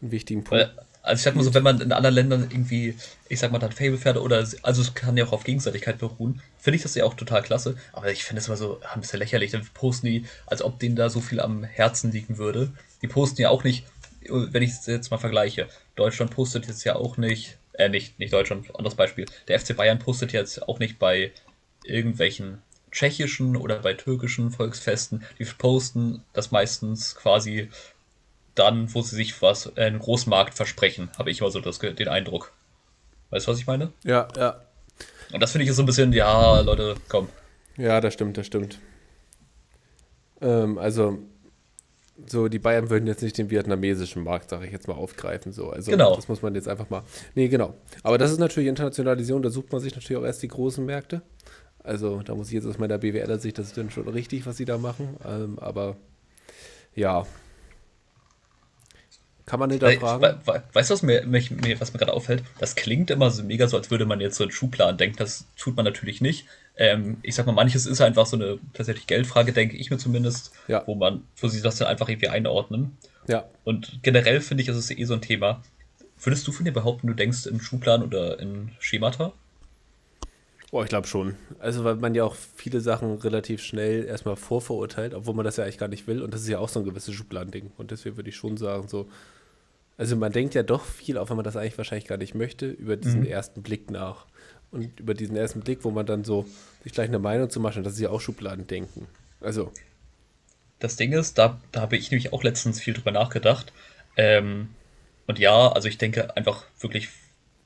einen wichtigen Punkt. Weil, also ich sag mal so, wenn man in anderen Ländern irgendwie, ich sag mal, dann Fable-Pferde oder, also es kann ja auch auf Gegenseitigkeit beruhen, finde ich das ja auch total klasse, aber ich finde es immer so ein bisschen lächerlich, dann posten die, als ob denen da so viel am Herzen liegen würde. Die posten ja auch nicht, wenn ich es jetzt mal vergleiche, Deutschland postet jetzt ja auch nicht, äh, nicht, nicht Deutschland, anderes Beispiel, der FC Bayern postet jetzt auch nicht bei irgendwelchen tschechischen oder bei türkischen Volksfesten, die posten das meistens quasi dann, wo sie sich was, äh, einen Großmarkt versprechen, habe ich immer so das, den Eindruck. Weißt du, was ich meine? Ja, ja. Und das finde ich so ein bisschen, ja, Leute, komm. Ja, das stimmt, das stimmt. Ähm, also, so die Bayern würden jetzt nicht den vietnamesischen Markt, sage ich jetzt mal, aufgreifen. So. Also, Genau. das muss man jetzt einfach mal. Nee, genau. Aber das ist natürlich Internationalisierung, da sucht man sich natürlich auch erst die großen Märkte. Also, da muss ich jetzt aus meiner BWLer-Sicht, das ist dann schon richtig, was sie da machen. Ähm, aber ja. Kann man hinterfragen. we, we, weißt du, was mir, mich, mir, was mir gerade auffällt? Das klingt immer so mega so, als würde man jetzt so einen Schuhplan denken. Das tut man natürlich nicht. Ähm, ich sag mal, manches ist einfach so eine tatsächlich Geldfrage, denke ich mir zumindest, Ja. wo man, wo sie das dann einfach irgendwie einordnen. Ja. Und generell finde ich, ist es eh so ein Thema. Würdest du von dir behaupten, du denkst im Schuhplan oder in Schemata? Oh, ich glaube schon. Also, weil man ja auch viele Sachen relativ schnell erstmal vorverurteilt, obwohl man das ja eigentlich gar nicht will. Und das ist ja auch so ein gewisses Schubladending. Und deswegen würde ich schon sagen, so, Also man denkt ja doch viel, auch wenn man das eigentlich wahrscheinlich gar nicht möchte, über diesen mhm. ersten Blick nach. Und über diesen ersten Blick, wo man dann so sich gleich eine Meinung zu machen, das ist ja auch Schubladendenken. Also. Das Ding ist, da, da habe ich nämlich auch letztens viel drüber nachgedacht. Ähm, und ja, also ich denke einfach wirklich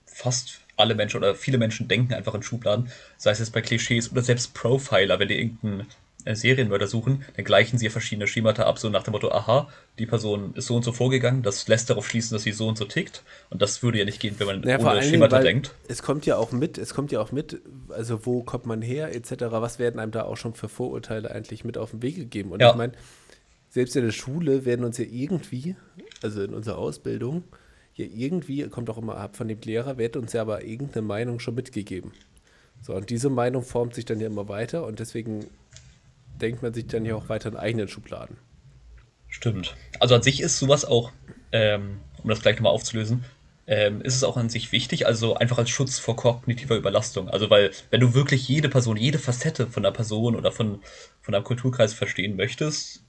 fast alle Menschen oder viele Menschen denken einfach in Schubladen, sei es jetzt bei Klischees oder selbst Profiler, wenn die irgendeinen Serienmörder suchen, dann gleichen sie verschiedene Schemata ab, so nach dem Motto, aha, die Person ist so und so vorgegangen, das lässt darauf schließen, dass sie so und so tickt. Und das würde ja nicht gehen, wenn man ja, ohne Schemata Dingen, denkt. Es kommt ja auch mit, es kommt ja auch mit, also wo kommt man her, etc., was werden einem da auch schon für Vorurteile eigentlich mit auf den Weg gegeben? Und ja. ich meine, selbst in der Schule werden uns ja irgendwie, also in unserer Ausbildung, ja irgendwie, kommt auch immer ab von dem Lehrer, wird uns ja aber irgendeine Meinung schon mitgegeben. So, und diese Meinung formt sich dann ja immer weiter und deswegen denkt man sich dann ja auch weiter in eigenen Schubladen. Stimmt. Also an sich ist sowas auch, ähm, um das gleich nochmal aufzulösen, ähm, ist es auch an sich wichtig, also einfach als Schutz vor kognitiver Überlastung. Also weil, wenn du wirklich jede Person, jede Facette von einer Person oder von, von einem Kulturkreis verstehen möchtest,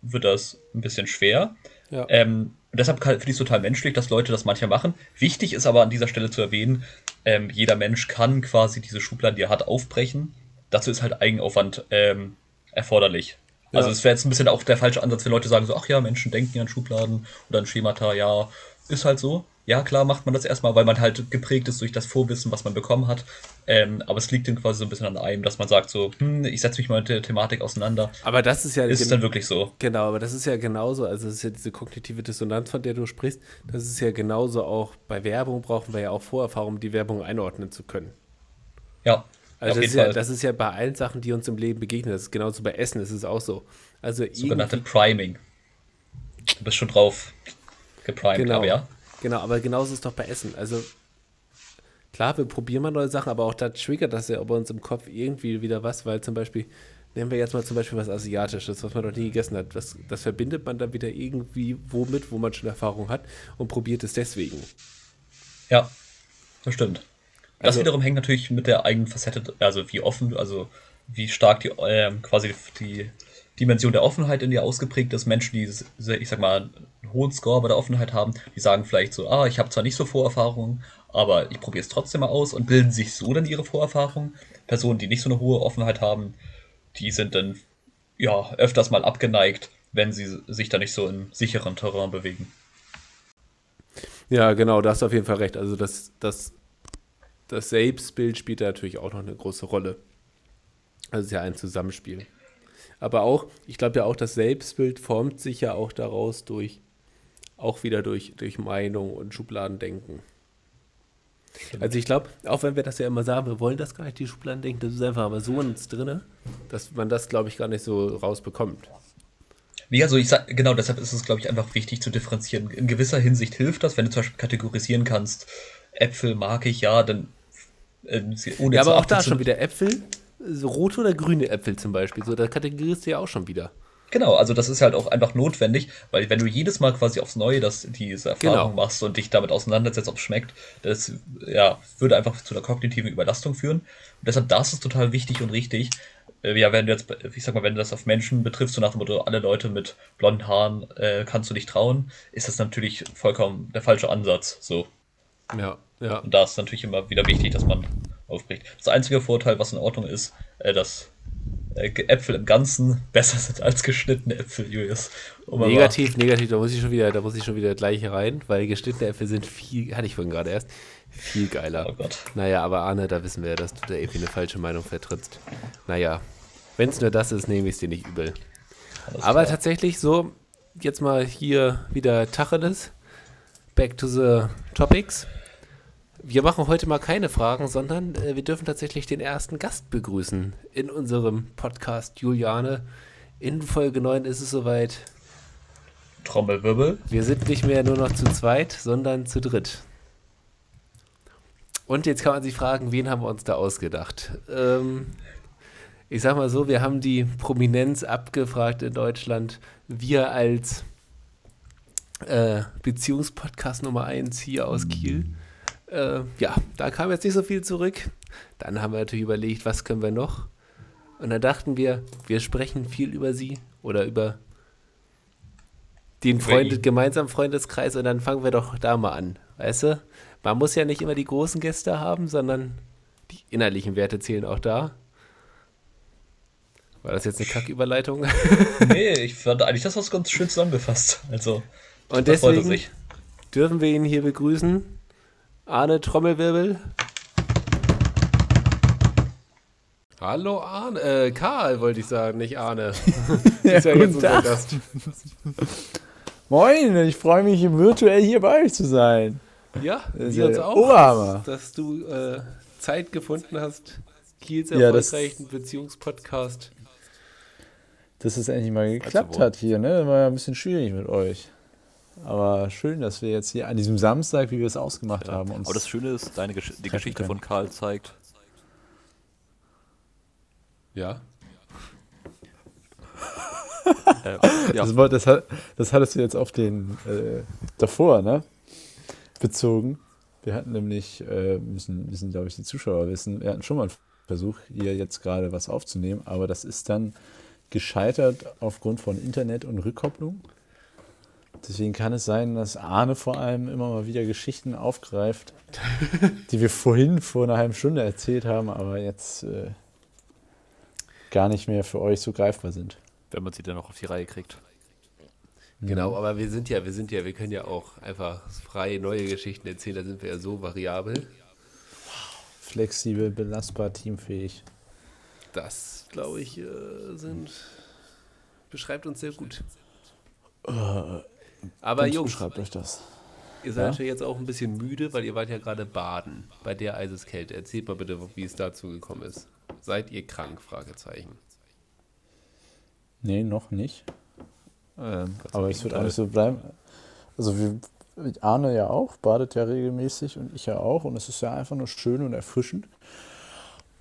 wird das ein bisschen schwer. Ja. Ähm, deshalb finde ich es total menschlich, dass Leute das manchmal machen. Wichtig ist aber an dieser Stelle zu erwähnen, ähm, jeder Mensch kann quasi diese Schubladen, die er hat, aufbrechen. Dazu ist halt Eigenaufwand ähm, erforderlich. Ja. Also es wäre jetzt ein bisschen auch der falsche Ansatz, wenn Leute sagen so, ach ja, Menschen denken an Schubladen oder an Schemata, ja, ist halt so. Ja, klar macht man das erstmal, weil man halt geprägt ist durch das Vorwissen, was man bekommen hat. Ähm, aber es liegt dann quasi so ein bisschen an einem, dass man sagt so, hm, ich setze mich mal mit der Thematik auseinander. Aber das ist ja... Ist es dann wirklich so? Genau, aber das ist ja genauso, also es ist ja diese kognitive Dissonanz, von der du sprichst, das ist ja genauso auch bei Werbung brauchen wir ja auch Vorerfahrung, um die Werbung einordnen zu können. Ja, also das ist, ja, das ist, ja, bei allen Sachen, die uns im Leben begegnen. Das ist genauso bei Essen, ist es auch so. Also Sogenannte Priming. Du bist schon drauf geprimed, genau, aber ja. Genau, aber genauso ist es doch bei Essen. Also klar, wir probieren mal neue Sachen, aber auch da triggert das ja bei uns im Kopf irgendwie wieder was, weil zum Beispiel, nehmen wir jetzt mal zum Beispiel was Asiatisches, was man noch nie gegessen hat. Das, das verbindet man dann wieder irgendwie womit, wo man schon Erfahrung hat und probiert es deswegen. Ja, das stimmt. Das also, wiederum hängt natürlich mit der eigenen Facette, also wie offen, also wie stark die äh, quasi die Dimension der Offenheit in dir ausgeprägt ist. Menschen, die, ich sag mal, einen hohen Score bei der Offenheit haben, die sagen vielleicht so, ah, ich habe zwar nicht so Vorerfahrungen, aber ich probiere es trotzdem mal aus und bilden sich so dann ihre Vorerfahrungen. Personen, die nicht so eine hohe Offenheit haben, die sind dann ja öfters mal abgeneigt, wenn sie sich da nicht so im sicheren Terrain bewegen. Ja, genau, da hast du auf jeden Fall recht. Also das, das das Selbstbild spielt da natürlich auch noch eine große Rolle. Also es ist ja ein Zusammenspiel. Aber auch, ich glaube ja auch, das Selbstbild formt sich ja auch daraus durch, auch wieder durch, durch Meinung und Schubladendenken. Also ich glaube, auch wenn wir das ja immer sagen, wir wollen das gar nicht, die Schubladen denken, das ist einfach aber so uns drin, dass man das, glaube ich, gar nicht so rausbekommt. Wie also ich sag, genau deshalb ist es, glaube ich, einfach wichtig zu differenzieren. In gewisser Hinsicht hilft das, wenn du zum Beispiel kategorisieren kannst, Äpfel mag ich, ja, dann äh, ohne ja, aber auch da schon wieder Äpfel, so rote oder grüne Äpfel zum Beispiel. So, da kategorierst du ja auch schon wieder. Genau, also das ist halt auch einfach notwendig, weil wenn du jedes Mal quasi aufs Neue das, diese Erfahrung genau. machst und dich damit auseinandersetzt, ob es schmeckt, das ja, würde einfach zu einer kognitiven Überlastung führen. Und deshalb, das ist total wichtig und richtig. Äh, ja, wenn du jetzt, ich sag mal, wenn du das auf Menschen betrifft, so nach dem Motto, alle Leute mit blonden Haaren äh, kannst du dich trauen, ist das natürlich vollkommen der falsche Ansatz. So. Ja. Ja. Und da ist natürlich immer wieder wichtig, dass man aufbricht. Das einzige Vorteil, was in Ordnung ist, äh, dass äh, Äpfel im Ganzen *laughs* besser sind als geschnittene Äpfel, Julius. Um negativ, negativ, da muss ich schon wieder, da muss ich schon wieder gleich rein, weil geschnittene Äpfel sind viel, hatte ich vorhin gerade erst, viel geiler. Oh Gott. Naja, aber Arne, da wissen wir ja, dass du da irgendwie eine falsche Meinung vertrittst. Naja, wenn es nur das ist, nehme ich es dir nicht übel. Alles aber klar. tatsächlich so, jetzt mal hier wieder Tacheles. Back to the topics. Wir machen heute mal keine Fragen, sondern äh, wir dürfen tatsächlich den ersten Gast begrüßen in unserem Podcast Juliane. In Folge 9 ist es soweit. Trommelwirbel. Wir sind nicht mehr nur noch zu zweit, sondern zu dritt. Und jetzt kann man sich fragen, wen haben wir uns da ausgedacht? Ähm, ich sag mal so, wir haben die Prominenz abgefragt in Deutschland. Wir als äh, Beziehungspodcast Nummer 1 hier aus Kiel. Äh, ja, da kam jetzt nicht so viel zurück. Dann haben wir natürlich überlegt, was können wir noch? Und dann dachten wir, wir sprechen viel über sie oder über den Freund, gemeinsamen Freundeskreis und dann fangen wir doch da mal an. Weißt du? Man muss ja nicht immer die großen Gäste haben, sondern die innerlichen Werte zählen auch da. War das jetzt eine Kacküberleitung? *laughs* nee, ich fand eigentlich das was ganz schön zusammengefasst. Also, und deswegen dürfen wir ihn hier begrüßen. Arne Trommelwirbel. Hallo Arne, äh, Karl wollte ich sagen, nicht Arne. *laughs* *laughs* ja, ist ja jetzt unser Gast. *laughs* Moin, ich freue mich virtuell hier bei euch zu sein. Ja, wir uns auch, Oberhammer. dass du äh, Zeit gefunden hast, Kiels erfolgreichen ja, Beziehungspodcast. Dass es endlich mal geklappt hat hier, ne? War ja ein bisschen schwierig mit euch. Aber schön, dass wir jetzt hier an diesem Samstag, wie wir es ausgemacht ja. haben. Uns Aber das Schöne ist, deine Gesch die Geschichte können. von Karl zeigt, ja. äh, *laughs* ja. Das, das, das, das, hattest du jetzt auf den äh, davor, ne? Bezogen. Wir hatten nämlich, äh, müssen, müssen glaube ich, die Zuschauer wissen, wir hatten schon mal einen Versuch, hier jetzt gerade was aufzunehmen, aber das ist dann gescheitert aufgrund von Internet und Rückkopplung. Deswegen kann es sein, dass Arne vor allem immer mal wieder Geschichten aufgreift, die wir vorhin vor einer halben Stunde erzählt haben, aber jetzt äh, gar nicht mehr für euch so greifbar sind. Wenn man sie dann noch auf die Reihe kriegt. Genau, aber wir sind ja, wir sind ja, wir können ja auch einfach frei neue Geschichten erzählen, da sind wir ja so variabel. Flexibel, belastbar, teamfähig. Das, glaube ich, äh, sind beschreibt uns sehr gut. Uh, aber Jungs, beschreibt euch das. Ihr seid ja? jetzt auch ein bisschen müde, weil ihr wart ja gerade baden bei der Eiseskälte. Erzählt mal bitte, wie es dazu gekommen ist. Seid ihr krank? Fragezeichen. Nee, noch nicht. Ähm, aber es wird auch nicht so bleiben. Also wir, Arne ja auch, badet ja regelmäßig und ich ja auch. Und es ist ja einfach nur schön und erfrischend.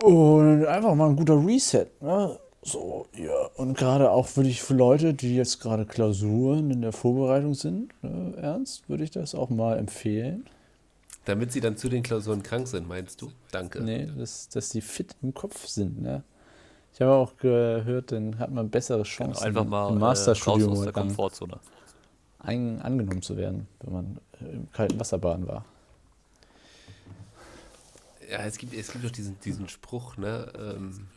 Und einfach mal ein guter Reset. Ne? So, ja. Und gerade auch würde ich für Leute, die jetzt gerade Klausuren in der Vorbereitung sind, ne, ernst, würde ich das auch mal empfehlen. Damit sie dann zu den Klausuren krank sind, meinst du? Danke. Nee, dass, dass sie fit im Kopf sind, ne? Ich habe auch gehört, dann hat man bessere Chancen, genau, einfach mal im Masterstudium äh, raus aus der Komfortzone. Ein, angenommen zu werden, wenn man im kalten Wasserbaden war. Ja, es gibt, es gibt doch diesen, diesen Spruch, ne? Ähm,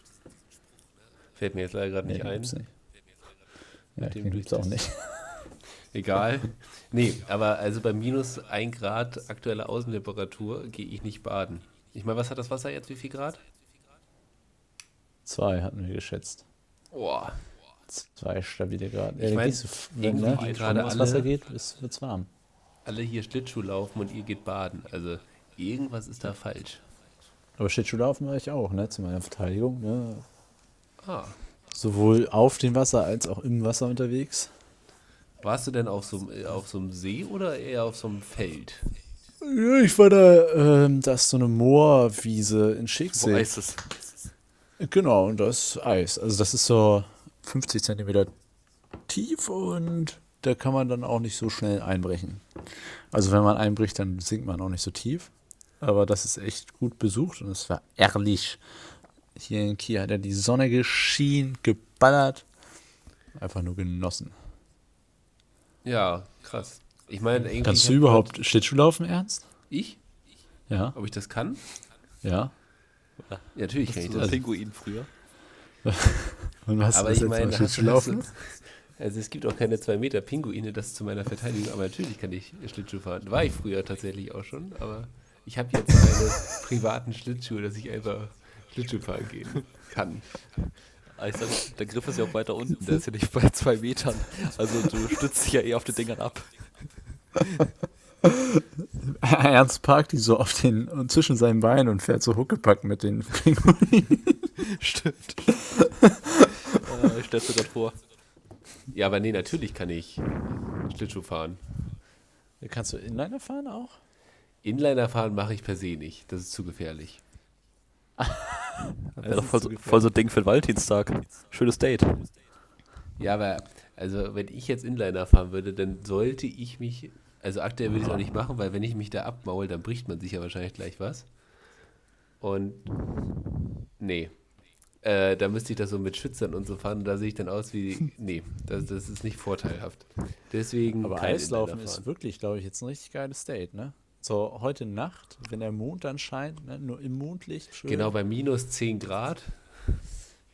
fällt mir jetzt leider gerade nicht nee, ein. Nicht. Ja, den gibt's auch nicht. *laughs* Egal. Nee, aber also bei minus 1 Grad aktuelle Außentemperatur gehe ich nicht baden. Ich meine, was hat das Wasser jetzt? Wie viel Grad? Zwei hatten wir geschätzt. Boah. Zwei stabile Grad. Ich meine, so, wenn ne, gerade das Wasser geht, wird es warm. Alle hier Schlittschuh laufen und ihr geht baden. Also irgendwas ist da falsch. Aber Schlittschuh laufen mache ich auch, ne? Zu meiner Verteidigung. Ne? Ah. Sowohl auf dem Wasser als auch im Wasser unterwegs. Warst du denn auf so, auf so einem See oder eher auf so einem Feld? Ja, ich war da, ähm, da ist so eine Moorwiese in Schicksee. Wo Eis ist. Genau, und das ist Eis. Also das ist so 50 Zentimeter tief und da kann man dann auch nicht so schnell einbrechen. Also wenn man einbricht, dann sinkt man auch nicht so tief. Aber das ist echt gut besucht und es war ehrlich. Hier in Kiel hat er die Sonne geschienen, geballert. Einfach nur genossen. Ja, krass. Ich meine, Kannst du überhaupt halt Schlittschuh laufen, Ernst? Ich? Ja. Ob ich das kann? Ja. Ja, natürlich kann ich das. Pinguin früher. *laughs* Und was aber ich meine, Schlittschuhlaufen? Also es gibt auch keine 2 Meter Pinguine, das zu meiner Verteidigung, aber natürlich kann ich Schlittschuh fahren. War ich früher tatsächlich auch schon, aber ich habe jetzt meine *laughs* privaten Schlittschuhe, dass ich einfach Schlittschuh fahren gehen kann. Also, der Griff ist ja auch weiter unten, der ist ja nicht bei zwei Metern. Also du stützt dich ja eh auf den Dingern ab. *laughs* Ernst parkt die so auf den zwischen seinen Beinen und fährt so Huckepack mit den Pinguinen. Stimmt. äh, stellst du das vor? Ja, aber nee, natürlich kann ich Schlittschuh fahren. Kannst du Inliner fahren auch? Inliner fahren mache ich per se nicht. Das ist zu gefährlich. Wäre doch voll so, voll so ein Ding für den Valentinstag. Schönes Date. Ja, aber also wenn ich jetzt Inliner fahren würde, dann sollte ich mich, also aktuell würde ich es auch nicht machen, weil wenn ich mich da abmaul, dann bricht man sich ja wahrscheinlich gleich was. Und nee, Äh, da müsste ich das so mit Schützern und so fahren. Und da sehe ich dann aus wie. *laughs* Nee, das, das ist nicht vorteilhaft. Deswegen. Aber Eislaufen ist wirklich, glaube ich, jetzt ein richtig geiles Date, ne? So heute Nacht, wenn der Mond dann scheint, ne, nur im Mondlicht. Schön. Genau, bei minus 10 Grad.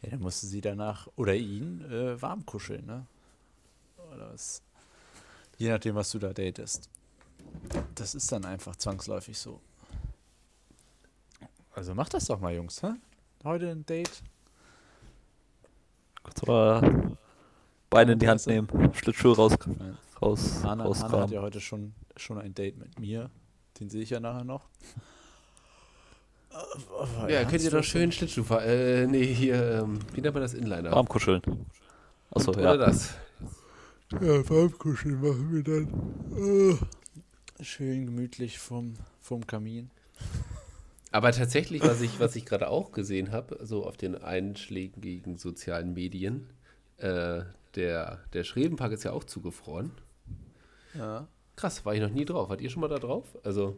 Ja, dann musste sie danach oder ihn äh, warm kuscheln, ne? Oder was? Je nachdem, was du da datest. Das ist dann einfach zwangsläufig so. Also mach das doch mal, Jungs. Hä? Heute ein Date. Kurz mal Beine in die Hand nehmen, Schlittschuhe raus, raus, Anna, Anna hat ja heute schon, schon ein Date mit mir. Den sehe ich ja nachher noch. Aber ja, könnt ihr doch schön Schlittschuh fahren. Äh, nee, hier, ähm, wie nennt man das Inliner? Warmkuscheln. Achso, ja. Oder das. Ja, Warmkuscheln machen wir dann. Oh. Schön gemütlich vom, vom Kamin. Aber tatsächlich, was ich, was ich gerade auch gesehen habe, so auf den einschlägigen sozialen Medien, äh, der, der Schrebenpark ist ja auch zugefroren. Ja. Krass, war ich noch nie drauf. Wart ihr schon mal da drauf? Also.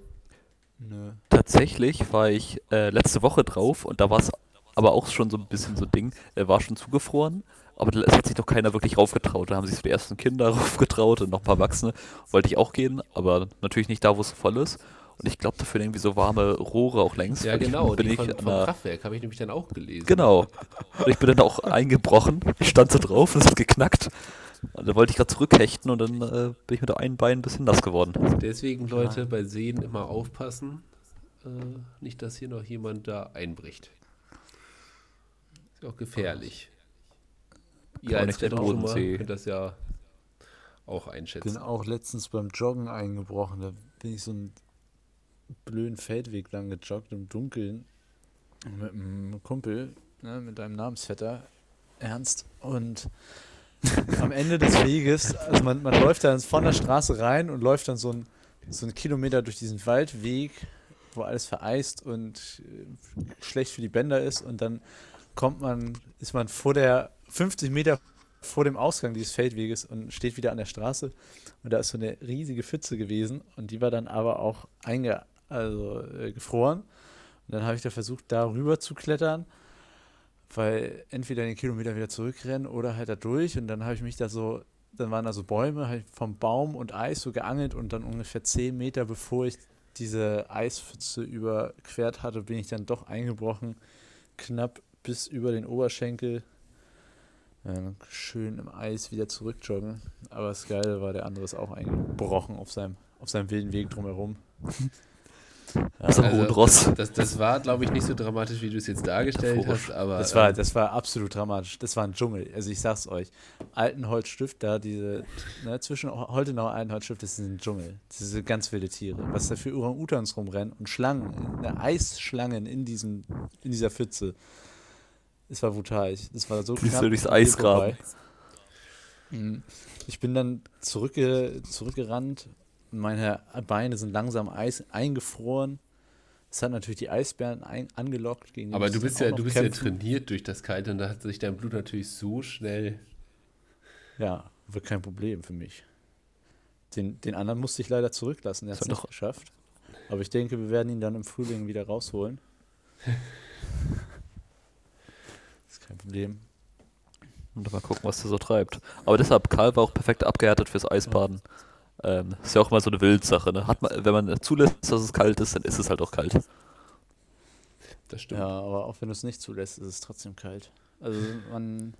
Nö. Tatsächlich war ich äh, letzte Woche drauf und da war es aber auch schon so ein bisschen so Ding, er war schon zugefroren, aber es hat sich noch keiner wirklich raufgetraut. Da haben sich so die ersten Kinder *laughs* raufgetraut und noch ein paar Erwachsene. Wollte ich auch gehen, aber natürlich nicht da, wo es voll ist. Und ich glaube, dafür irgendwie so warme Rohre auch längst. Ja, genau. Bin die ich von, vom einer, Kraftwerk habe ich nämlich dann auch gelesen. Genau. Und ich bin dann auch eingebrochen. Ich stand so drauf und es hat geknackt. Und da wollte ich gerade zurückhechten und dann äh, bin ich mit der einen Bein ein bisschen nass geworden. Deswegen, Leute, bei Seen immer aufpassen. Äh, nicht, dass hier noch jemand da einbricht. Ist auch gefährlich. Ihr als Bodensee könnt das ja auch einschätzen. Ich bin auch letztens beim Joggen eingebrochen. Da bin ich so ein blöden Feldweg lang gejoggt im Dunkeln mit einem Kumpel, ne, mit einem Namensvetter, Ernst. Und *laughs* am Ende des Weges, also man, man läuft dann von der Straße rein und läuft dann so ein, so einen Kilometer durch diesen Waldweg, wo alles vereist und äh, schlecht für die Bänder ist. Und dann kommt man, ist man vor der 50 Meter vor dem Ausgang dieses Feldweges und steht wieder an der Straße. Und da ist so eine riesige Pfütze gewesen und die war dann aber auch einge also äh, gefroren. Und dann habe ich da versucht, da rüber zu klettern, weil entweder den Kilometer wieder zurückrennen oder halt da durch. Und dann habe ich mich da so, dann waren da so Bäume halt vom Baum und Eis so geangelt und dann ungefähr zehn Meter bevor ich diese Eispfütze überquert hatte, bin ich dann doch eingebrochen, knapp bis über den Oberschenkel. Schön im Eis wieder zurückjoggen. Aber das Geile war, der andere ist auch eingebrochen auf seinem, auf seinem wilden Weg drumherum. *laughs* Also, also das, das, das, war, glaube ich, nicht so dramatisch, wie du es jetzt dargestellt hast, aber. Das war, ähm, das war absolut dramatisch. Das war ein Dschungel. Also ich sag's euch. Altenholzstift, da diese, ne, zwischen Holtenau und Altenholzstift, das ist ein Dschungel. Das sind ganz wilde Tiere. Was da für Orang-Utans rumrennen und Schlangen, ne, Eisschlangen in diesem, in dieser Pfütze. Das war brutal. Das war so knapp. Du durchs Eis graben. Mhm. Ich bin dann zurückge zurückgerannt meine Beine sind langsam Eis eingefroren. Das hat natürlich die Eisbären ein, angelockt. Gegen Aber du bist, ja, du bist ja trainiert durch das Kalte und da hat sich dein Blut natürlich so schnell. Ja, wird kein Problem für mich. Den, den anderen musste ich leider zurücklassen. Er hat es nicht geschafft. Aber ich denke, wir werden ihn dann im Frühling wieder rausholen. das *laughs* ist kein Problem. Und mal gucken, was der so treibt. Aber deshalb, Karl war auch perfekt abgehärtet fürs Eisbaden. Ja. Ähm, ist ja auch immer so eine Wildsache. Ne? Hat man, wenn man zulässt, dass es kalt ist, dann ist es halt auch kalt. Das stimmt. Ja, aber auch wenn du es nicht zulässt, ist es trotzdem kalt. Also man,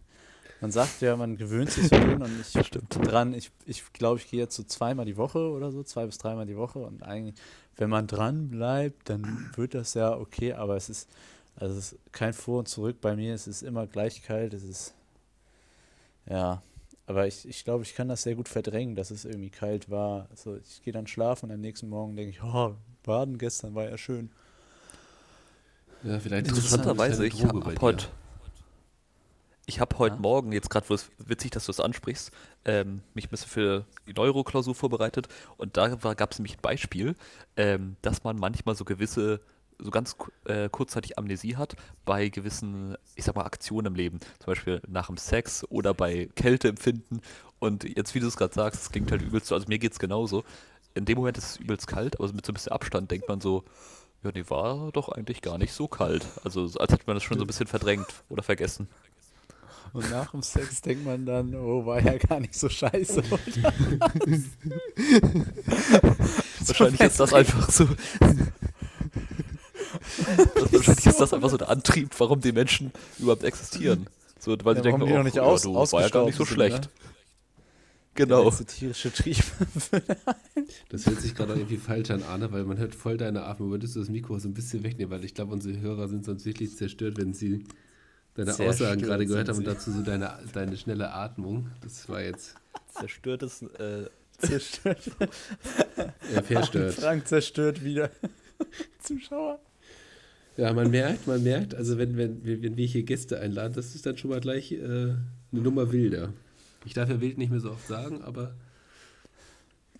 man sagt ja, man gewöhnt sich so drin und ich stimmt. dran, ich, ich glaube, ich gehe jetzt so zweimal die Woche oder so, zwei bis dreimal die Woche und eigentlich, wenn man dran bleibt, dann wird das ja okay, aber es ist, also es ist kein Vor und Zurück bei mir, es ist immer gleich kalt, es ist, ja, aber ich, ich glaube, ich kann das sehr gut verdrängen, dass es irgendwie kalt war. Also ich gehe dann schlafen und am nächsten Morgen denke ich, oh, baden gestern war ja schön. Ja, vielleicht interessanterweise, ich habe heute ich habe heute ja. Morgen, jetzt gerade, wo es witzig, dass du es ansprichst, ähm, mich ein bisschen für die Neuroklausur vorbereitet und da gab es nämlich ein Beispiel, ähm, dass man manchmal so gewisse so ganz äh, kurzzeitig Amnesie hat bei gewissen, ich sag mal, Aktionen im Leben. Zum Beispiel nach dem Sex oder bei Kälteempfinden. Und jetzt, wie du es gerade sagst, es klingt halt übelst so, also mir geht es genauso. In dem Moment ist es übelst kalt, aber mit so ein bisschen Abstand denkt man so, Ja, die war doch eigentlich gar nicht so kalt. Also als hätte man das schon so ein bisschen verdrängt oder vergessen. Und nach dem Sex denkt man dann, oh, war ja gar nicht so scheiße. *laughs* *laughs* wahrscheinlich ist das einfach so. *laughs* wahrscheinlich ist das einfach so der Antrieb, warum die Menschen überhaupt existieren. So, weil ja, sie denken, die oh, noch nicht aus, ja, du war ja gar nicht so schlecht. Ne? Genau. tierische Trieb. *laughs* das hört sich gerade irgendwie falsch an, Arne, weil man hört voll deine Atmung. Würdest du das Mikro so ein bisschen wegnehmen? Weil ich glaube, unsere Hörer sind sonst wirklich zerstört, wenn sie deine Sehr Aussagen gerade gehört haben und dazu so deine, deine schnelle Atmung. Das war jetzt. Zerstörtes. Äh, zerstört. ja, verstört. Frank zerstört wieder. *laughs* Zuschauer. Ja, man merkt, man merkt, also wenn, wenn, wenn wir hier Gäste einladen, das ist dann schon mal gleich äh, eine Nummer wilder. Ich darf ja wild nicht mehr so oft sagen, aber.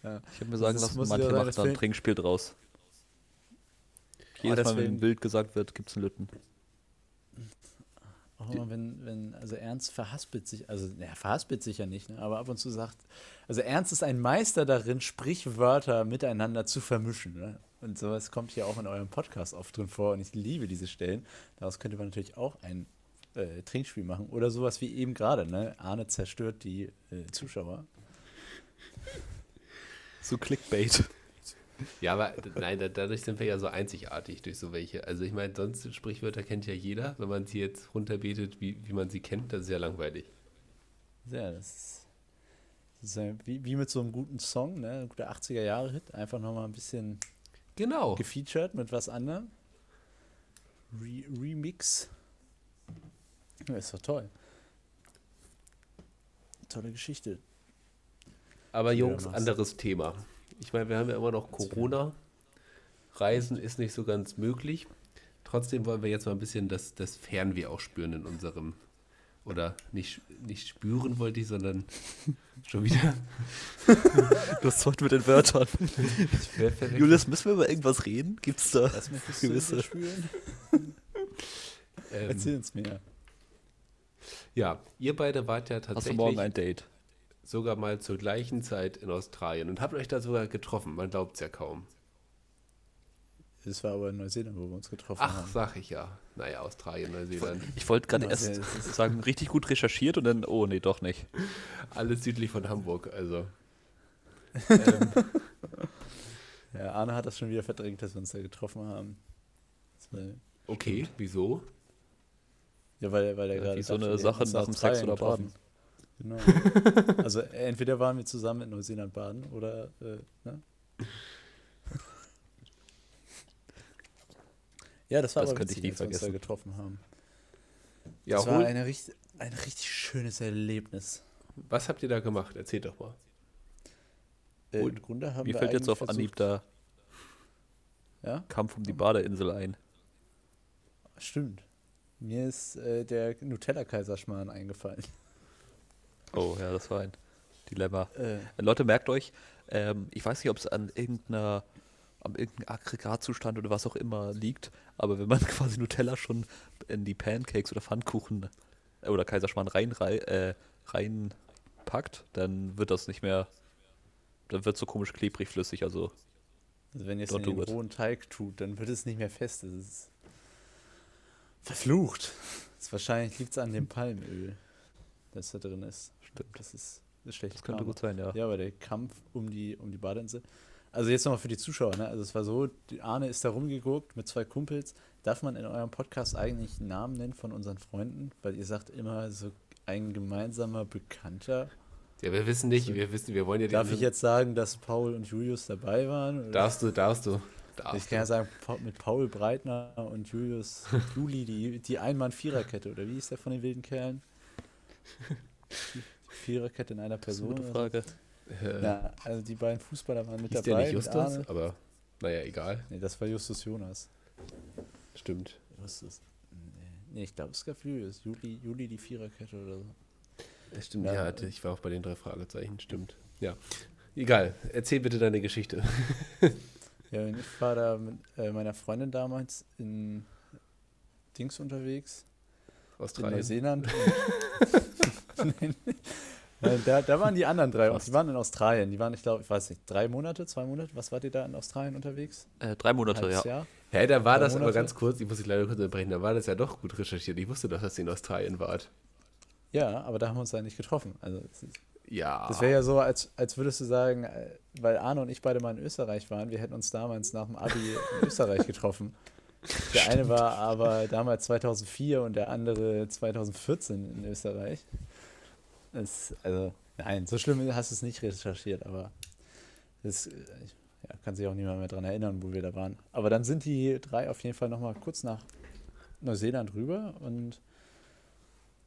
Ja. Ich habe mir sagen lassen, manche machen da ein Trinkspiel draus. Jedes Mal, wenn wild gesagt wird, gibt es einen Lütten. Auch immer, wenn, wenn, also Ernst verhaspelt sich, also er verhaspelt sich ja nicht, ne, aber ab und zu sagt, also Ernst ist ein Meister darin, Sprichwörter miteinander zu vermischen. Ne? Und sowas kommt hier auch in eurem Podcast oft drin vor und ich liebe diese Stellen. Daraus könnte man natürlich auch ein äh, Trinkspiel machen. Oder sowas wie eben gerade, ne? Arne zerstört die äh, Zuschauer. So Clickbait. Ja, aber nein, dadurch sind wir ja so einzigartig durch so welche. Also ich meine, sonst Sprichwörter kennt ja jeder. Wenn man sie jetzt runterbetet, wie, wie man sie kennt, das ist ja langweilig. Ja, das ist, das ist ja wie, wie mit so einem guten Song, ne? Ein guter 80er-Jahre-Hit. Einfach nochmal ein bisschen genau. gefeatured mit was anderem. Re Remix. Ja, ist doch toll. Tolle Geschichte. Aber Jungs, anderes Thema. Ich meine, wir haben ja immer noch Corona. Reisen ist nicht so ganz möglich. Trotzdem wollen wir jetzt mal ein bisschen das, das Fernweh auch spüren in unserem. Oder nicht, nicht spüren wollte ich, sondern *laughs* schon wieder. du hast heute mit den Wörtern. Julius, müssen wir über irgendwas reden? Gibt es da gewisse. Spüren? *laughs* ähm, Erzähl uns mehr. Ja, ihr beide wart ja tatsächlich. Hast du morgen ein Date? Sogar mal zur gleichen Zeit in Australien und habt euch da sogar getroffen. Man glaubt es ja kaum. Das war aber in Neuseeland, wo wir uns getroffen Ach, haben. Ach, sag ich ja. Naja, Australien, Neuseeland. Ich wollte gerade erst sagen, richtig gut recherchiert und dann, oh nee, doch nicht. Alles südlich von Hamburg, also. ähm. *laughs* Ja, Arne hat das schon wieder verdrängt, dass wir uns da getroffen haben. Okay, wieso? Ja, weil, weil er ja, gerade. so eine Sache nach dem Sex oder Baden. Genau. *laughs* also entweder waren wir zusammen in Neuseeland baden oder. Äh, ne? Ja, das war das aber witzig, ich als wir uns da getroffen haben. Ja, das war eine, ein richtig schönes Erlebnis. Was habt ihr da gemacht? Erzählt doch mal. Äh, Im Grunde haben Mir fällt jetzt auf Anhieb da ja? Kampf um die Badeinsel ein. Stimmt. Mir ist äh, der Nutella-Kaiserschmarrn eingefallen. Oh ja, das war ein Dilemma. Äh. Leute, merkt euch, ähm, ich weiß nicht, ob es an irgendeiner am irgendeinem Aggregatzustand oder was auch immer liegt, aber wenn man *laughs* quasi Nutella schon in die Pancakes oder Pfannkuchen äh, oder Kaiserschmarrn rein, äh, reinpackt, dann wird das nicht mehr, dann wird so komisch klebrig flüssig, also. Also wenn ihr es in den rohen Teig tut, dann wird es nicht mehr fest. Das ist Verflucht. Das wahrscheinlich liegt es an dem Palmöl, das da drin ist. Stimmt. Das ist, ist schlecht. Das könnte gut sein, ja. Ja, aber der Kampf um die, um die Badeinsel. Also jetzt nochmal für die Zuschauer, ne? Also es war so, die Arne ist da rumgeguckt mit zwei Kumpels. Darf man in eurem Podcast eigentlich Namen nennen von unseren Freunden? Weil ihr sagt immer so ein gemeinsamer Bekannter. Ja, wir wissen nicht, wir wissen, wir wollen ja Darf ich jetzt sagen, dass Paul und Julius dabei waren? Oder? Darfst du, darfst du. Darfst ich kann ja sagen, mit Paul Breitner und Julius *laughs* Juli, die, die Einmann-Viererkette, oder wie ist der von den wilden Kerlen? *laughs* Die Viererkette in einer Person. Gute Frage. Äh, Na, also die beiden Fußballer waren mit Hieß dabei. Der nicht Justus, aber naja, egal. Nee, das war Justus Jonas. Stimmt. Justus. Nee, ich glaube, es gab Julius. Juli, Juli die Viererkette oder so. Das stimmt, ja, ja, ich war auch bei den drei Fragezeichen, stimmt. Ja. Egal, erzähl bitte deine Geschichte. *laughs* Ja, ich war da mit äh, meiner Freundin damals in Dings unterwegs. Australien. In Neuseeland. *laughs* *laughs* Nein, da, da waren die anderen drei. Die waren in Australien. Die waren, ich glaube, ich weiß nicht, drei Monate, zwei Monate. Was wart ihr da in Australien unterwegs? Äh, drei Monate, ja. Jahr? Hä, da war das Monate? aber ganz kurz, ich muss dich leider kurz unterbrechen, da war das ja doch gut recherchiert. Ich wusste doch, dass ihr in Australien wart. Ja, aber da haben wir uns ja nicht getroffen. Also, ja. Das wäre ja so, als, als würdest du sagen, äh, weil Arne und ich beide mal in Österreich waren, wir hätten uns damals nach dem Abi in Österreich *laughs* getroffen. Der Stimmt. eine war aber damals 2004 und der andere 2014 in Österreich. Das, also, nein, so schlimm hast du es nicht recherchiert, aber das, ja, kann sich auch niemand mehr daran erinnern, wo wir da waren. Aber dann sind die drei auf jeden Fall nochmal kurz nach Neuseeland rüber und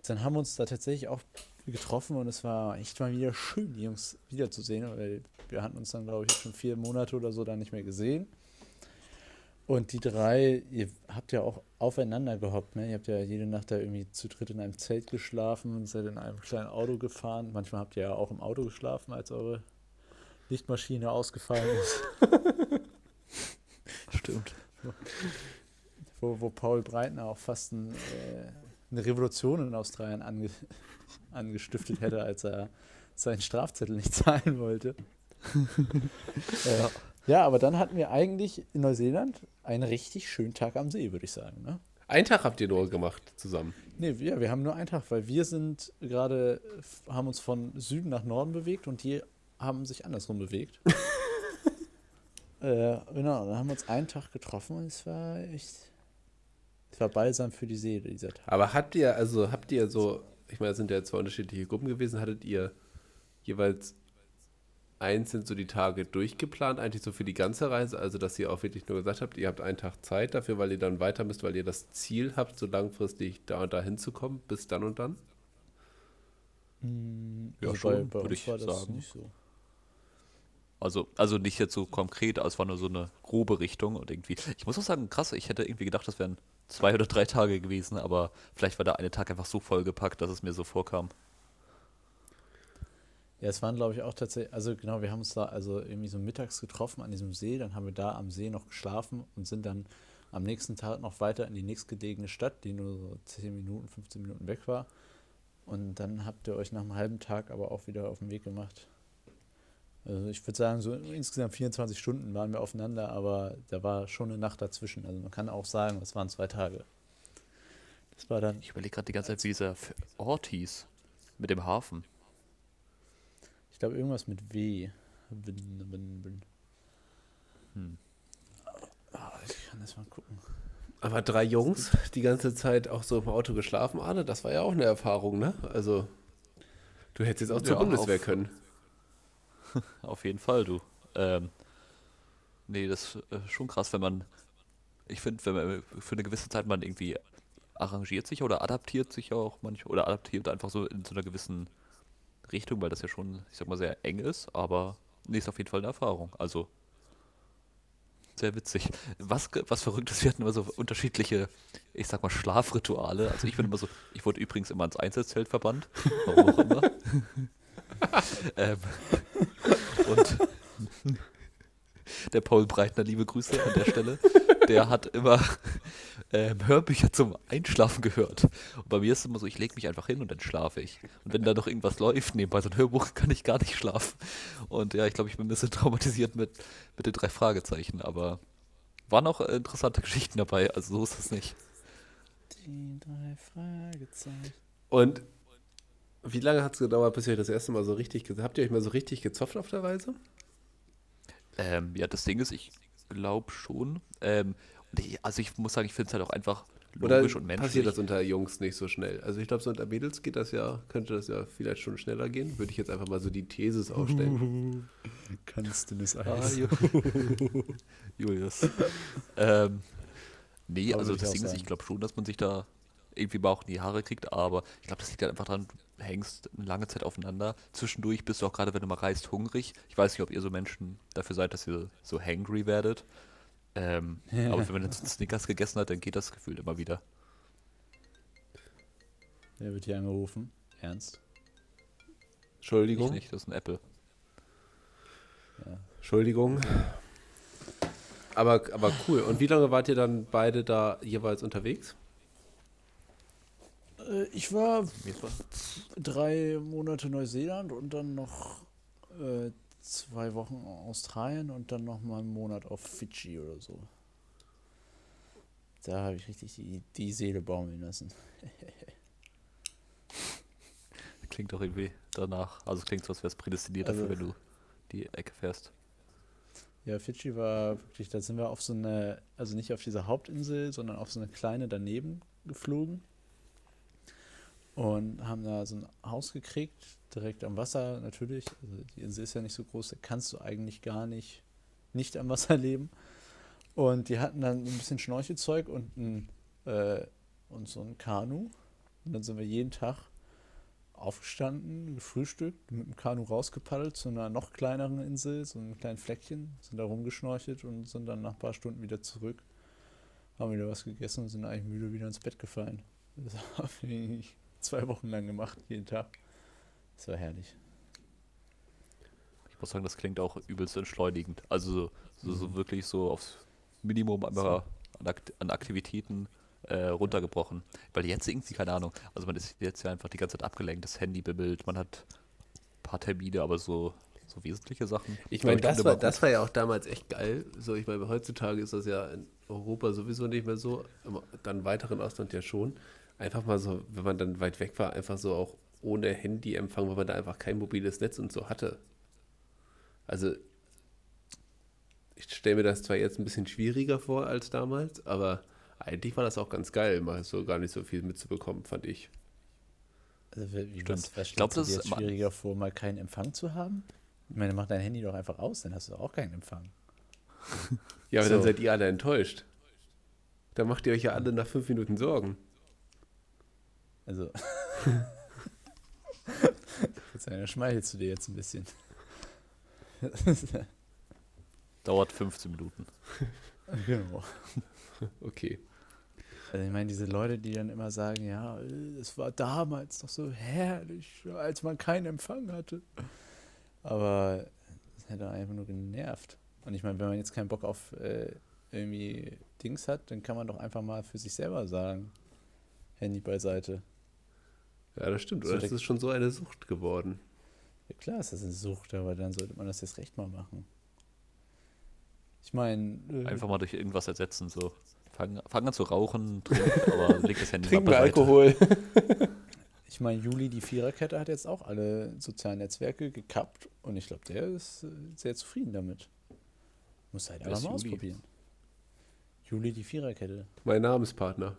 dann haben wir uns da tatsächlich auch getroffen und es war echt mal wieder schön, die Jungs wiederzusehen, weil wir hatten uns dann, glaube ich, schon vier Monate oder so da nicht mehr gesehen. Und die drei, ihr habt ja auch aufeinander gehockt, ne? Ihr habt ja jede Nacht da irgendwie zu dritt in einem Zelt geschlafen und seid in einem kleinen Auto gefahren. Manchmal habt ihr ja auch im Auto geschlafen, als eure Lichtmaschine ausgefallen ist. *laughs* Stimmt. Wo, wo Paul Breitner auch fast ein, äh, eine Revolution in Australien ange, *laughs* angestiftet hätte, als er seinen Strafzettel nicht *laughs* zahlen wollte. äh, ja, aber dann hatten wir eigentlich in Neuseeland einen richtig schönen Tag am See, würde ich sagen. Ne? Einen Tag habt ihr nur gemacht zusammen? Nee, ja, wir haben nur einen Tag, weil wir sind gerade, haben uns von Süden nach Norden bewegt und die haben sich andersrum bewegt. *laughs* äh, genau, dann haben wir uns einen Tag getroffen und es war echt, es war balsam für die Seele dieser Tag. Aber habt ihr, also habt ihr so, ich meine, es sind ja zwei unterschiedliche Gruppen gewesen, hattet ihr jeweils einzeln so die Tage durchgeplant, eigentlich so für die ganze Reise, also dass ihr auch wirklich nur gesagt habt, ihr habt einen Tag Zeit dafür, weil ihr dann weiter müsst, weil ihr das Ziel habt, so langfristig da und da hinzukommen, bis dann und dann? Hm, ja, also schon, bei, bei würde ich sagen. So. Also, also nicht jetzt so konkret, aber es war nur so eine grobe Richtung und irgendwie. Ich muss auch sagen, krass, ich hätte irgendwie gedacht, das wären zwei oder drei Tage gewesen, aber vielleicht war der eine Tag einfach so vollgepackt, dass es mir so vorkam. Ja, es waren, glaube ich, auch tatsächlich, also genau, wir haben uns da also irgendwie so mittags getroffen an diesem See, dann haben wir da am See noch geschlafen und sind dann am nächsten Tag noch weiter in die nächstgelegene Stadt, die nur so 10 Minuten, 15 Minuten weg war. Und dann habt ihr euch nach einem halben Tag aber auch wieder auf den Weg gemacht. Also ich würde sagen, so insgesamt 24 Stunden waren wir aufeinander, aber da war schon eine Nacht dazwischen. Also man kann auch sagen, es waren zwei Tage. Das war dann. Ich überlege gerade die ganze Zeit, wie dieser Ort hieß. Mit dem Hafen glaube, irgendwas mit W. Bin, bin, bin. Hm. Oh, ich kann das mal gucken. Aber drei Jungs, die ganze Zeit auch so im Auto geschlafen, Arne, das war ja auch eine Erfahrung, ne? Also, du hättest jetzt auch zur ja, Bundeswehr auf, können. *laughs* Auf jeden Fall, du. Ähm, nee, das ist äh, schon krass, wenn man, ich finde, wenn man für eine gewisse Zeit man irgendwie arrangiert sich oder adaptiert sich auch manchmal, oder adaptiert einfach so in so einer gewissen Richtung, weil das ja schon, ich sag mal, sehr eng ist, aber nee, ist auf jeden Fall eine Erfahrung. Also sehr witzig. Was, was verrückt ist, wir hatten immer so unterschiedliche, ich sag mal, Schlafrituale. Also ich bin immer so, ich wurde übrigens immer ins Einzelzelt verbannt. Warum auch immer. *laughs* ähm, und der Paul Breitner, liebe Grüße an der Stelle, der hat immer ähm, Hörbücher zum Einschlafen gehört. Und bei mir ist es immer so, ich lege mich einfach hin und dann schlafe ich. Und wenn da noch irgendwas läuft, nebenbei so ein Hörbuch, *laughs* kann ich gar nicht schlafen. Und ja, ich glaube, ich bin ein bisschen *laughs* traumatisiert mit, mit den drei Fragezeichen, aber waren auch interessante Geschichten dabei, also so ist es nicht. Die drei Fragezeichen. Und wie lange hat es gedauert, bis ihr das erste Mal so richtig, habt ihr euch mal so richtig gezopft auf der Reise? Ähm, ja, das Ding ist, ich glaube schon. Ähm, also ich muss sagen, ich finde es halt auch einfach logisch Oder und menschlich. passiert das unter Jungs nicht so schnell? Also ich glaube, so unter Mädels geht das ja, könnte das ja vielleicht schon schneller gehen. Würde ich jetzt einfach mal so die Thesis aufstellen. *laughs* Kannst du das Eis? Ah, *laughs* Julius. ähm, nee, aber also das Ding ist, ich glaube schon, dass man sich da irgendwie mal auch in die Haare kriegt, aber ich glaube, das liegt halt einfach dran, du hängst eine lange Zeit aufeinander. Zwischendurch bist du auch gerade, wenn du mal reist, hungrig. Ich weiß nicht, ob ihr so Menschen dafür seid, dass ihr so hangry werdet. Ähm, ja. *laughs* Aber wenn man jetzt einen Snickers gegessen hat, dann geht das Gefühl immer wieder. Wer wird hier angerufen? Ernst? Entschuldigung. Ich nicht, das ist ein Apple. Ja. Entschuldigung. Aber, aber cool. Und wie lange wart ihr dann beide da jeweils unterwegs? Äh, ich war drei Monate Neuseeland und dann noch äh, zwei Wochen Australien und dann noch mal einen Monat auf Fidschi oder so. Da habe ich richtig die, die Seele baumeln lassen. *laughs* klingt doch irgendwie danach. Also klingt so, als wäre es prädestiniert also, dafür, wenn du die Ecke fährst. Ja, Fidschi war wirklich, da sind wir auf so eine, also nicht auf dieser Hauptinsel, sondern auf so eine kleine daneben geflogen und haben da so ein Haus gekriegt, direkt am Wasser natürlich. Also die Insel ist ja nicht so groß, da kannst du eigentlich gar nicht nicht am Wasser *laughs* leben. Und die hatten dann ein bisschen Schnorchelzeug und, ein, äh, und so ein Kanu. Und dann sind wir jeden Tag aufgestanden, gefrühstückt, mit dem Kanu rausgepaddelt zu einer noch kleineren Insel, so einem kleinen Fleckchen, sind da rumgeschnorchelt und sind dann nach ein paar Stunden wieder zurück, haben wieder was gegessen und sind eigentlich müde wieder ins Bett gefallen. Das *laughs* habe ich zwei Wochen lang gemacht, jeden Tag. Das war herrlich. Ich muss sagen, das klingt auch übelst entschleunigend. Also so, so, mhm. wirklich so aufs Minimum an, an Aktivitäten äh, runtergebrochen. Weil jetzt irgendwie, keine Ahnung, also man ist jetzt ja einfach die ganze Zeit abgelenkt, das Handy bimmelt, man hat ein paar Termine, aber so, so wesentliche Sachen. Ich meine, das, war, das war ja auch damals echt geil. So, ich meine, heutzutage ist das ja in Europa sowieso nicht mehr so, dann weiteren Ausland ja schon. Einfach mal so, wenn man dann weit weg war, einfach so auch ohne Handyempfang, weil man da einfach kein mobiles Netz und so hatte. Also, ich stelle mir das zwar jetzt ein bisschen schwieriger vor als damals, aber eigentlich war das auch ganz geil, mal so gar nicht so viel mitzubekommen, fand ich. Also wie, was, was ich glaube, das ist schwieriger vor, mal keinen Empfang zu haben. Ich meine, mach dein Handy doch einfach aus, dann hast du auch keinen Empfang. ja, aber so. dann seid ihr alle enttäuscht. Da macht ihr euch ja alle nach fünf Minuten Sorgen. Also. *laughs* Verzeihung, schmeichelst du dir jetzt ein bisschen. *laughs* Dauert 15 Minuten. *laughs* Genau. Okay. Also ich meine, diese Leute, die dann immer sagen, ja, es war damals doch so herrlich, als man keinen Empfang hatte. Aber das hätte einfach nur genervt. Und ich meine, wenn man jetzt keinen Bock auf äh, irgendwie Dings hat, dann kann man doch einfach mal für sich selber sagen, Handy beiseite. Ja, das stimmt. Oder so, das ist schon so eine Sucht geworden. Ja klar ist das eine Sucht, aber dann sollte man das jetzt recht mal machen. Ich meine. Äh, einfach mal durch irgendwas ersetzen, so. Fang, fang an zu rauchen, trink, *laughs* aber leg das Handy Trink mal Alkohol. *laughs* *laughs* ich meine, Juli, die Viererkette, hat jetzt auch alle sozialen Netzwerke gekappt und ich glaube, der ist äh, sehr zufrieden damit. Muss halt einfach mal Juli? ausprobieren. Juli, die Viererkette. Mein Namenspartner.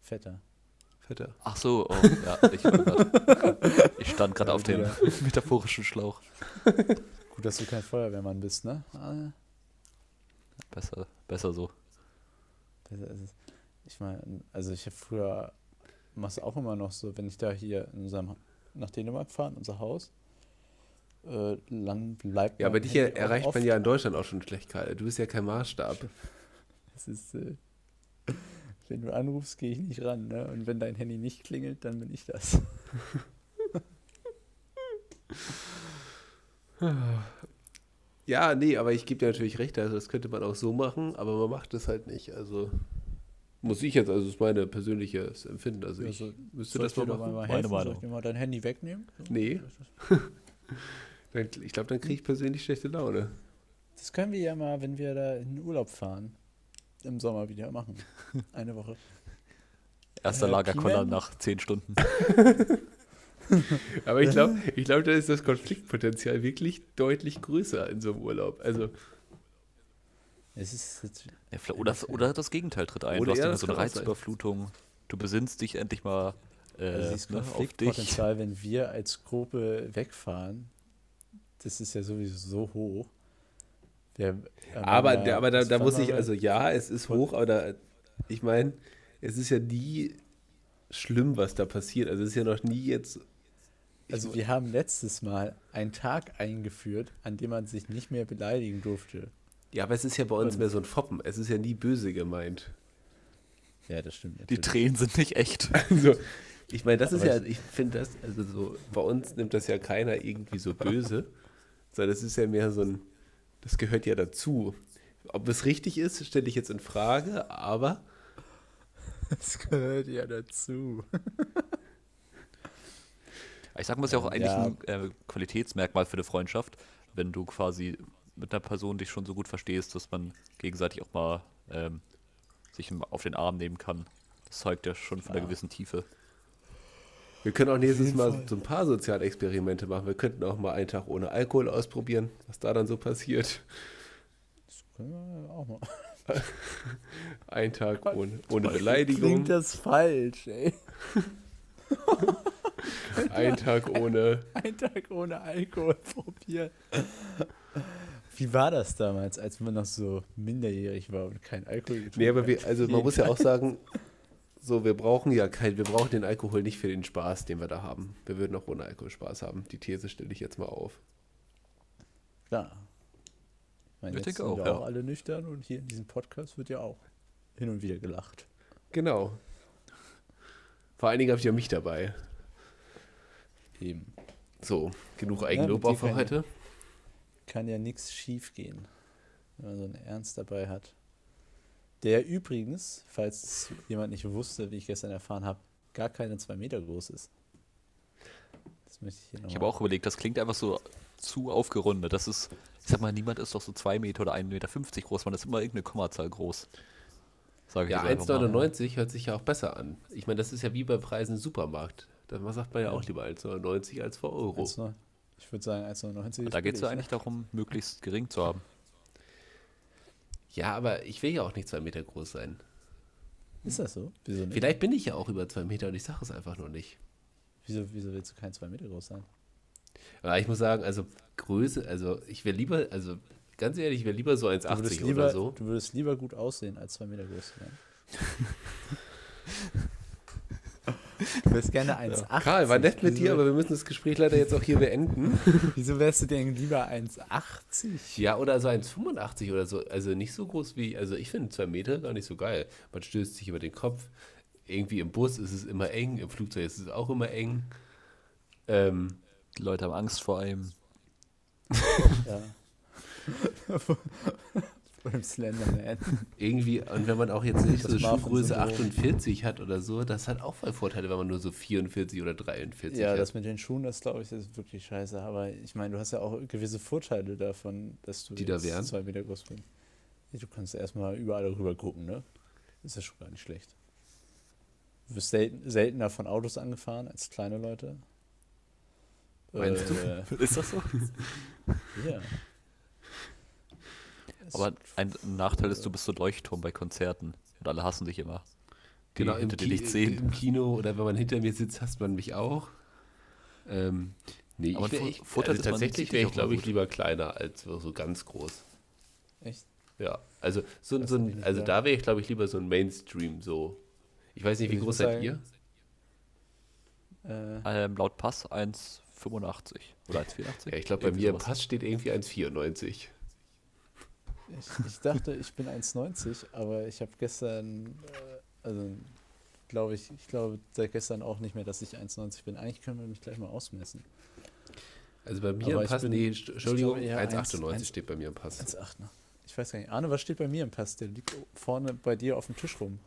Vetter. Vetter. Ach so, oh, ja, ich, *laughs* ich stand gerade auf dem *laughs* metaphorischen Schlauch. Gut, dass du kein Feuerwehrmann bist, ne? Ah. Besser, besser so. Ich meine, also ich habe früher, mache es auch immer noch so, wenn ich da hier in unserem, nach Dänemark fahre, in unser Haus, äh, lang bleibt Ja, aber dich Handy erreicht man ja in Deutschland auch schon schlecht, Karl. Du bist ja kein Maßstab. *laughs* Das ist, äh, wenn du anrufst, gehe ich nicht ran, ne? Und wenn dein Handy nicht klingelt, dann bin ich das. *laughs* Ja, nee, aber ich gebe dir natürlich recht, also das könnte man auch so machen, aber man macht es halt nicht. Also muss ich jetzt, also das ist meine persönliches Empfinden. Also ich also, müsste das mal machen. Mal helfen? Soll ich dir mal dein Handy wegnehmen? So, nee. *laughs* ich glaube, dann kriege ich persönlich schlechte Laune. Das können wir ja mal, wenn wir da in den Urlaub fahren, im Sommer wieder machen. *laughs* Eine Woche. Erster äh, Lagerkoller nach zehn Stunden. *laughs* Aber ich glaube, *laughs* ich glaub, da ist das Konfliktpotenzial wirklich deutlich größer in so einem Urlaub. Also. Es ist ja, oder, oder das Gegenteil tritt ein. Oder du hast so eine Reizüberflutung. Du besinnst dich endlich mal äh, also das ne, Konfliktpotenzial, wenn wir als Gruppe wegfahren, das ist ja sowieso so hoch. Der, aber der, aber da, da muss ich, also ja, es ist hoch, aber da, ich meine, es ist ja nie schlimm, was da passiert. Also es ist ja noch nie jetzt also wir haben letztes Mal einen Tag eingeführt, an dem man sich nicht mehr beleidigen durfte. Ja, aber es ist ja bei uns Und mehr so ein Foppen. Es ist ja nie böse gemeint. Ja, das stimmt. Natürlich. Die Tränen sind nicht echt. *laughs* Also, ich meine, das ist ja, ich finde das, also so, bei uns nimmt das ja keiner irgendwie so böse, sondern das ist ja mehr so ein, das gehört ja dazu. Ob es richtig ist, stelle ich jetzt in Frage, aber. Es gehört ja dazu. Ich sag mal, es ist ja auch eigentlich ja. ein äh, Qualitätsmerkmal für eine Freundschaft, wenn du quasi mit einer Person dich schon so gut verstehst, dass man gegenseitig auch mal ähm, sich auf den Arm nehmen kann. Das zeugt ja schon von ja. einer gewissen Tiefe. Wir können auch nächstes Mal Fall. so ein paar Sozialexperimente machen. Wir könnten auch mal einen Tag ohne Alkohol ausprobieren, was da dann so passiert. Das können wir auch mal. *laughs* Ein Tag ohne, ohne Beleidigung. Klingt das falsch, ey. *laughs* Ein Tag ohne. *laughs* Ein Tag ohne Alkohol probieren. Wie war das damals, als man noch so minderjährig war und kein Alkohol getrunken hat? Nee, aber wir, also man muss ja auch sagen, so, wir brauchen ja kein, wir brauchen den Alkohol nicht für den Spaß, den wir da haben. Wir würden auch ohne Alkohol Spaß haben. Die These stelle ich jetzt mal auf. Klar. Ich meine, ich sind auch, ja. auch alle nüchtern und hier in diesem Podcast wird ja auch hin und wieder gelacht. Genau. Vor allen Dingen habe ich ja mich dabei. Eben. So, genug Eigenlob ja, auch für heute. Kann ja nichts schief gehen, wenn man so einen Ernst dabei hat. Der übrigens, falls jemand nicht wusste, wie ich gestern erfahren habe, gar keine zwei Meter groß ist. Das möchte ich hier Ich habe auch überlegt, das klingt einfach so zu aufgerundet. Das ist, ich sag mal, niemand ist doch so zwei Meter oder 1,50 Meter groß, man ist immer irgendeine Kommazahl groß. Sag ja, 1,99 hört sich ja auch besser an. Ich meine, das ist ja wie bei Preisen im Supermarkt. Da sagt man ja auch lieber 1,99 als vor Euro. 1, ich würde sagen 1,99 Da geht es ja eigentlich darum, möglichst gering zu haben. Ja, aber ich will ja auch nicht zwei Meter groß sein. Ist das so? Wieso nicht? Vielleicht bin ich ja auch über zwei Meter und ich sage es einfach nur nicht. Wieso, wieso willst du kein zwei Meter groß sein? Aber ich muss sagen, also Größe, also ich wäre lieber, also ganz ehrlich, ich wäre lieber so 1,80 oder so. Du würdest lieber gut aussehen, als zwei Meter groß zu sein. *laughs* Du wärst gerne 1,80. Ja. Karl, war nett mit Wieso? dir, aber wir müssen das Gespräch leider jetzt auch hier beenden. *laughs* Wieso wärst du denn lieber 1,80? Ja, oder so 1,85 oder so. Also nicht so groß wie, also ich finde 2 Meter gar nicht so geil. Man stößt sich über den Kopf. Irgendwie im Bus ist es immer eng, im Flugzeug ist es auch immer eng. Ähm, Die Leute haben Angst vor einem. ja. *laughs* *laughs* Beim Slenderman. Irgendwie, und wenn man auch jetzt nicht das so Schuhgröße 48 hat oder so, das hat auch voll Vorteile, wenn man nur so 44 oder 43 ja, hat. Ja, das mit den Schuhen, das glaube ich, ist wirklich scheiße. Aber ich meine, du hast ja auch gewisse Vorteile davon, dass du Die da wären. zwei Meter groß bist. Du kannst erstmal überall rüber gucken, ne? Ist ja schon gar nicht schlecht. Du wirst selten, seltener von Autos angefahren als kleine Leute. Meinst äh, du? *laughs* Ist das so? ja. Aber ein Nachteil ist, du bist so Leuchtturm bei Konzerten und alle hassen dich immer. Die genau, hinter dir nicht sehen. Im Kino oder wenn man hinter mir sitzt, hasst man mich auch. Ähm, nee, Aber ich, wär, ich, also tatsächlich wäre ich, glaube ich, lieber kleiner als so ganz groß. Echt? Ja, also, so, so ein, also da wäre ich, glaube ich, lieber so ein Mainstream so. Ich weiß nicht, wie groß seid ihr? Äh, ähm, laut Pass 1,85 oder 1,84. Ja, ich glaube, bei mir im Pass steht irgendwie 1,94. Ich, ich dachte, ich bin 1,90, aber ich habe gestern, äh, also glaube ich, ich glaube seit gestern auch nicht mehr, dass ich 1,90 bin. Eigentlich können wir mich gleich mal ausmessen. Also bei mir aber im Pass, bin, nee, Entschuldigung, 1,98 steht bei mir im Pass. 1,8, ne? Ich weiß gar nicht. Arne, was steht bei mir im Pass? Der liegt vorne bei dir auf dem Tisch rum.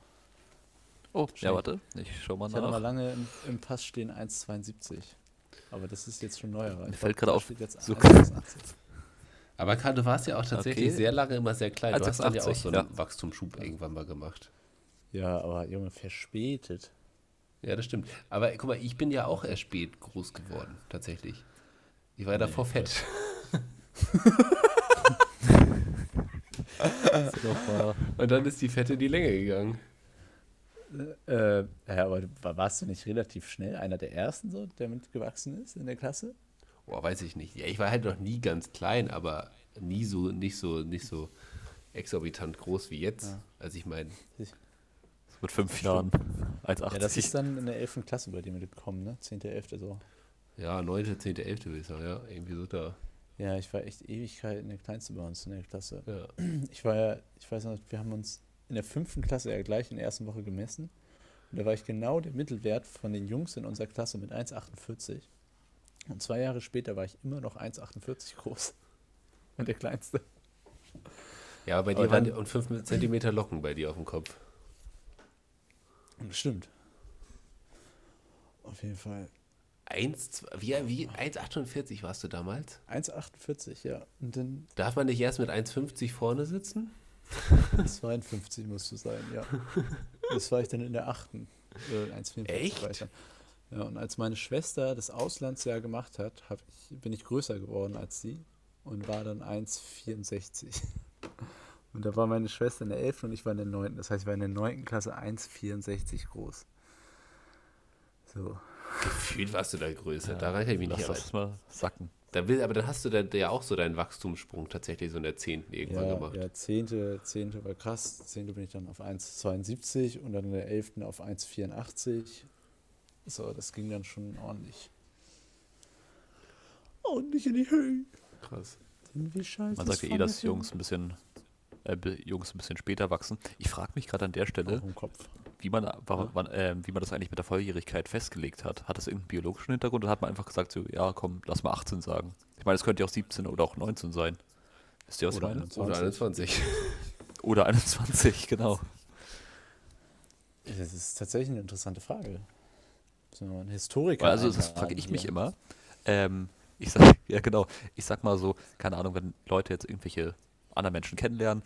Oh, ja, warte, ich schau mal ich nach. Ich hatte mal lange im, im Pass stehen 1,72. Aber das ist jetzt schon neuer. Mir fällt gerade auf, so 1, aber Karl, du warst ja auch tatsächlich okay. sehr lange immer sehr klein. Du hast dann ja auch so einen ja. Wachstumsschub irgendwann mal gemacht. Ja, aber Junge, verspätet. Ja, das stimmt. Aber guck mal, ich bin ja auch erst spät groß geworden, tatsächlich. Ich war ja nee. davor fett. *laughs* *laughs* Und dann ist die Fette in die Länge gegangen. Äh, ja, aber warst du nicht relativ schnell einer der ersten, so, der mitgewachsen ist in der Klasse? Boah, weiß ich nicht. Ja, ich war halt noch nie ganz klein, aber nie so, nicht so, nicht so exorbitant groß wie jetzt. Ja. Also ich meine. Mit fünf Jahren. 1,80. Ja, das ist dann in der 11. Klasse bei dem wir gekommen, ne? 10., 11. so. Ja, 9., 10., 11. würde ich sagen, ja. Irgendwie so da. Ja, ich war echt Ewigkeit in der Kleinste bei uns in der Klasse. Ja. Ich war ja, ich weiß noch, wir haben uns in der fünften Klasse ja gleich in der ersten Woche gemessen. Und da war ich genau der Mittelwert von den Jungs in unserer Klasse mit 1,48. Und zwei Jahre später war ich immer noch 1,48 groß. *laughs* Und der Kleinste. Ja, bei dir waren und 5 cm Locken bei dir auf dem Kopf. Stimmt. Auf jeden Fall. 1, wie, wie 1,48 warst du damals? 1,48, ja. Und dann Darf man nicht erst mit 1,50 vorne sitzen? 52 musst du sein, ja. Das war ich dann in der achten. Äh, 1,54 Echt? Ja, und als meine Schwester das Auslandsjahr gemacht hat, ich, bin ich größer geworden als sie und war dann 1,64. *laughs* Und da war meine Schwester in der 11. und ich war in der 9. Das heißt, ich war in der 9. Klasse 1,64 groß. So. Gefühlt warst du da größer. Ja, da reicht ich mich nicht das mal sacken. Da will, aber dann hast du da ja auch so deinen Wachstumssprung tatsächlich so in der 10. irgendwann ja, gemacht. Ja, 10. 10. war krass. 10. bin ich dann auf 1,72 und dann in der 11. auf 1,84. So, das ging dann schon ordentlich. Ordentlich in die Höhe. Krass. Wie scheiße. Man sagt ja eh, dass Jungs ein bisschen äh, Jungs ein bisschen später wachsen. Ich frage mich gerade an der Stelle, wie man, ja. wann, äh, wie man das eigentlich mit der Volljährigkeit festgelegt hat. Hat das irgendeinen biologischen Hintergrund oder hat man einfach gesagt, so, ja komm, lass mal 18 sagen? Ich meine, es könnte ja auch 17 oder auch 19 sein. Wisst ihr, was oder, 21. oder 21. *laughs* oder 21, genau. Das ist tatsächlich eine interessante Frage. So ein Historiker. Also, das frage ich mich immer. Ähm, ich sag, *laughs* ja genau, ich sag mal so, keine Ahnung, wenn Leute jetzt irgendwelche anderen Menschen kennenlernen.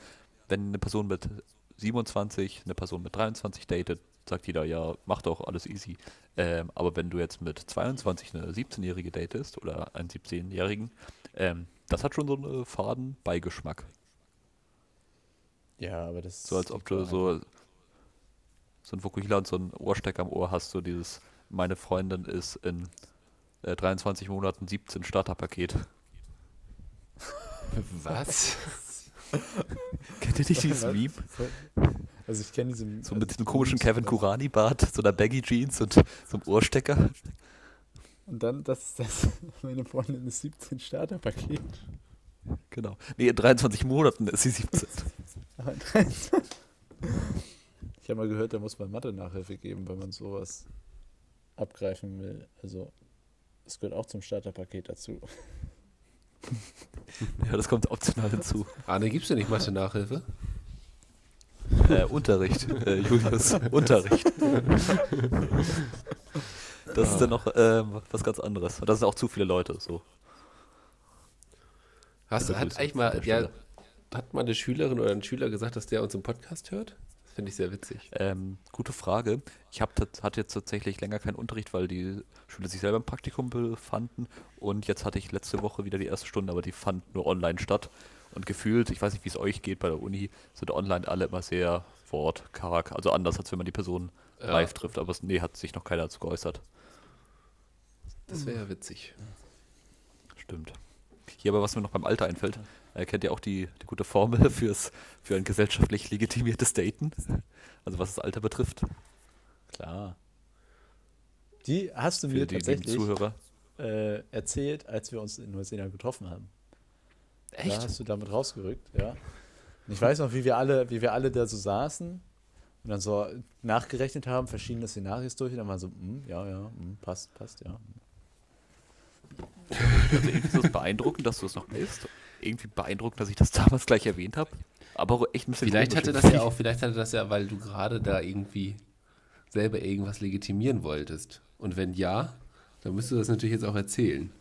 Wenn eine Person mit 27, eine Person mit 23 datet, sagt jeder, ja, mach doch alles easy. Ähm, aber wenn du jetzt mit 22 eine 17-Jährige datest oder einen 17-Jährigen, ähm, das hat schon so einen faden Beigeschmack. Ja, aber das So als ob du so, so ein Fukuhila und so ein Ohrstecker am Ohr hast, so dieses, meine Freundin ist in äh, 23 Monaten 17 Starterpaket. Was? *laughs* Kennt ihr nicht dieses Meme? Also ich kenne diesen. So mit diesem komischen Kevin Kurani-Bart, so einer Baggy Jeans und so einem Ohrstecker. Und dann, das ist das, *laughs* meine Freundin ist 17 Starterpaket. Genau. Nee, in 23 Monaten ist sie 17. *laughs* ich habe mal gehört, da muss man Mathe-Nachhilfe geben, wenn man sowas abgreifen will. Also, es gehört auch zum Starterpaket dazu. Ja, das kommt optional hinzu. Arne, gibst du nicht Mathe-Nachhilfe? Äh, Unterricht, äh, Julius, *laughs* Unterricht. Das ist dann noch äh, was ganz anderes. Und das sind auch zu viele Leute, so. Hast du, hat eigentlich mal, ja, hat mal eine Schülerin oder ein Schüler gesagt, dass der uns im Podcast hört? Finde ich sehr witzig. Ähm, gute Frage. Ich hab, hatte jetzt tatsächlich länger keinen Unterricht, weil die Schüler sich selber im Praktikum befanden. Und jetzt hatte ich letzte Woche wieder die erste Stunde, aber die fand nur online statt. Und gefühlt, ich weiß nicht, wie es euch geht bei der Uni, sind online alle immer sehr Charak. Also anders, als wenn man die Person ja. live trifft. Aber nee, hat sich noch keiner dazu geäußert. Das wäre ja witzig. Stimmt. Hier aber, was mir noch beim Alter einfällt, er kennt ja auch die, die gute Formel *laughs* fürs, für ein gesellschaftlich legitimiertes Daten. Also was das Alter betrifft. Klar. Die hast du mir für die, tatsächlich äh, erzählt, als wir uns in Neuseeland getroffen haben. Echt? Da hast du damit rausgerückt, ja. Und ich weiß noch, wie wir alle, wie wir alle da so saßen und dann so nachgerechnet haben, verschiedene Szenarien durch und dann war so, mm, ja, ja, mm, passt, passt, ja. *laughs* Also irgendwie ist es beeindruckend, dass du es noch weißt irgendwie beeindruckend, dass ich das *laughs* damals gleich erwähnt habe. Aber auch echt ein bisschen Vielleicht hatte das ja auch, vielleicht hatte das ja, weil du gerade da irgendwie selber irgendwas legitimieren wolltest. Und wenn ja, dann müsstest du das natürlich jetzt auch erzählen.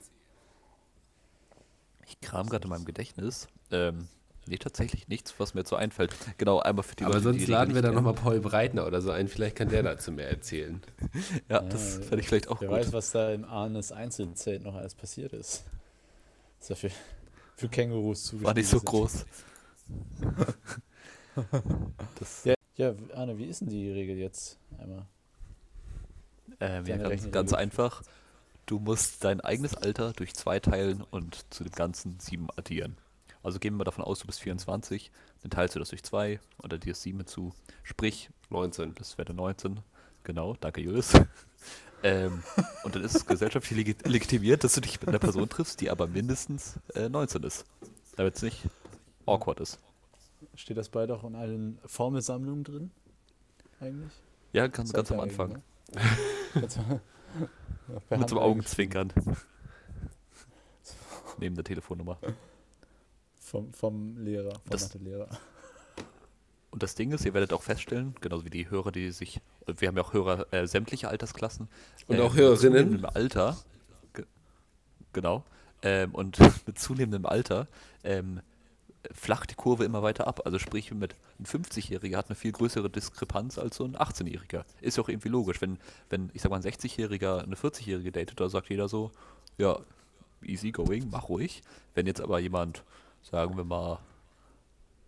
Ich kram gerade in meinem Gedächtnis. Ähm, nee, tatsächlich nichts, was mir so einfällt. Genau, einmal für die Aber Leute, sonst die laden wir da nochmal Paul Breitner oder so ein. Vielleicht kann der *laughs* dazu mehr erzählen. ja, das fände ich vielleicht auch wer gut. Wer weiß, was da im Arnes Einzelzelt noch alles passiert ist. ist dafür für Kängurus zugeschnitten War nicht so sind. groß. *laughs* ja, ja, Arne, wie ist denn die Regel jetzt einmal? Ähm, ja, ganz, ganz einfach. Du musst dein eigenes Alter durch zwei teilen und zu dem Ganzen sieben addieren. Also gehen wir davon aus, du bist 24, dann teilst du das durch zwei und addierst sieben hinzu. Sprich, 19. Das wäre 19. Genau, danke Julius. Ähm, und dann ist es gesellschaftlich legitimiert, dass du dich mit einer Person triffst, die aber mindestens äh, 19 ist. Damit es nicht awkward ist. Steht das beide auch in allen Formelsammlungen drin? Eigentlich? Ja, ganz, ganz am Anfang. Ne? mit *laughs* zum Augenzwinkern. *laughs* Neben der Telefonnummer. Vom, vom Lehrer, vom das, Mathelehrer. Und das Ding ist, ihr werdet auch feststellen, genauso wie die Hörer, die sich, wir haben ja auch Hörer äh, sämtlicher Altersklassen. Und äh, auch Hörerinnen. Im Alter, ge genau, ähm, und *laughs* mit zunehmendem Alter ähm, flacht die Kurve immer weiter ab. Also sprich, mit ein 50-Jähriger hat eine viel größere Diskrepanz als so ein 18-Jähriger. Ist ja auch irgendwie logisch. Wenn, wenn ich sag mal, ein 60-Jähriger eine 40-Jährige datet, da sagt jeder so, ja, easy going, mach ruhig. Wenn jetzt aber jemand, sagen wir mal,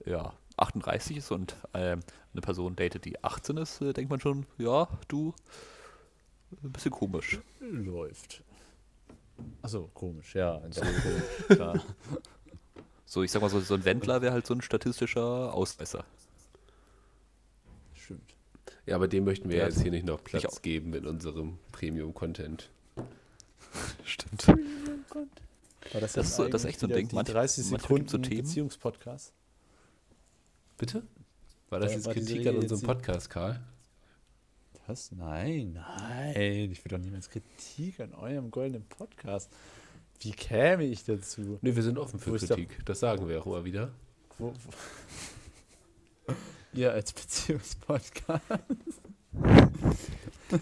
ja, 38 ist und äh, eine Person datet, die 18 ist, äh, denkt man schon, ja, du, ein bisschen komisch. Läuft. Achso, komisch, ja. *laughs* So, ich sag mal so, so ein Wendler wäre halt so ein statistischer Ausreißer. Stimmt. Ja, aber dem möchten wir ja, jetzt hier nicht noch Platz geben in unserem Premium-Content. Stimmt. War das, das, ist so, das ist echt so ein Ding. Manche, 30 Sekunden so Themen. Beziehungspodcast. Bitte? War das jetzt Kritik an unserem Podcast, Karl? Was? Nein, nein. Ich will doch niemals Kritik an eurem goldenen Podcast. Wie käme ich dazu? Ne, wir sind offen für Kritik. Das sagen wir auch immer wieder. Wo, wo? *laughs* Ihr als Beziehungspodcast.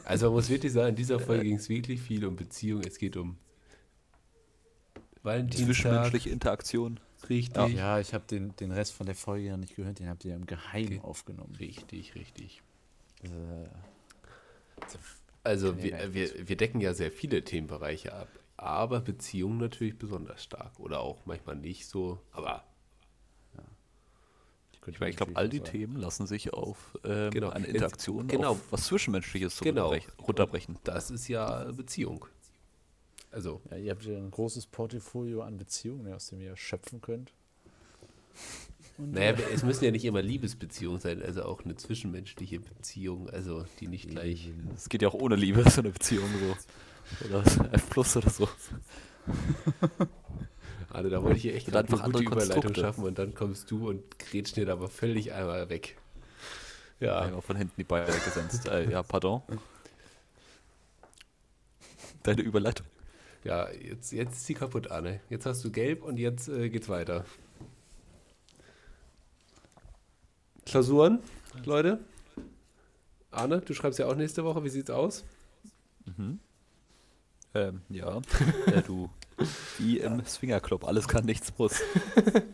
Also man muss wirklich sagen, in dieser Folge ging es wirklich viel um Beziehung. Es geht um Valentinstag. Zwischenmenschliche Interaktion. Richtig. Ja, ich habe den, den Rest von der Folge ja nicht gehört. Den habt ihr ja im Geheimen okay. aufgenommen. Richtig, richtig. Äh, also wir, wir, wir decken ja sehr viele Themenbereiche ab aber Beziehungen natürlich besonders stark. Oder auch manchmal nicht so, aber. Ich, meine, ich glaube, all die sein. Themen lassen sich auf ähm, genau. eine Interaktion, genau. was Zwischenmenschliches genau. runterbrechen. Das ist ja Beziehung. Also. Ja, ihr habt ja ein großes Portfolio an Beziehungen, aus dem ihr schöpfen könnt. Und naja, *laughs* es müssen ja nicht immer Liebesbeziehungen sein, also auch eine zwischenmenschliche Beziehung, also die nicht gleich. Es geht ja auch ohne Liebe, so eine Beziehung so. Oder F Plus oder so. *laughs* Also da wollte ich hier echt gerade eine gute Überleitung schaffen und dann kommst du und grätschst dir aber völlig einmal weg. Ja. Einmal von hinten die Beine weggesetzt. äh, ja, pardon. Deine Überleitung. Ja, jetzt, jetzt ist sie kaputt, Arne. Jetzt hast du gelb und jetzt äh, geht's weiter. Klausuren, Leute. Arne, du schreibst ja auch nächste Woche. Wie sieht's aus? Mhm. Ähm, ja, *laughs* äh, du. Wie im Swingerclub, alles kann, nichts muss.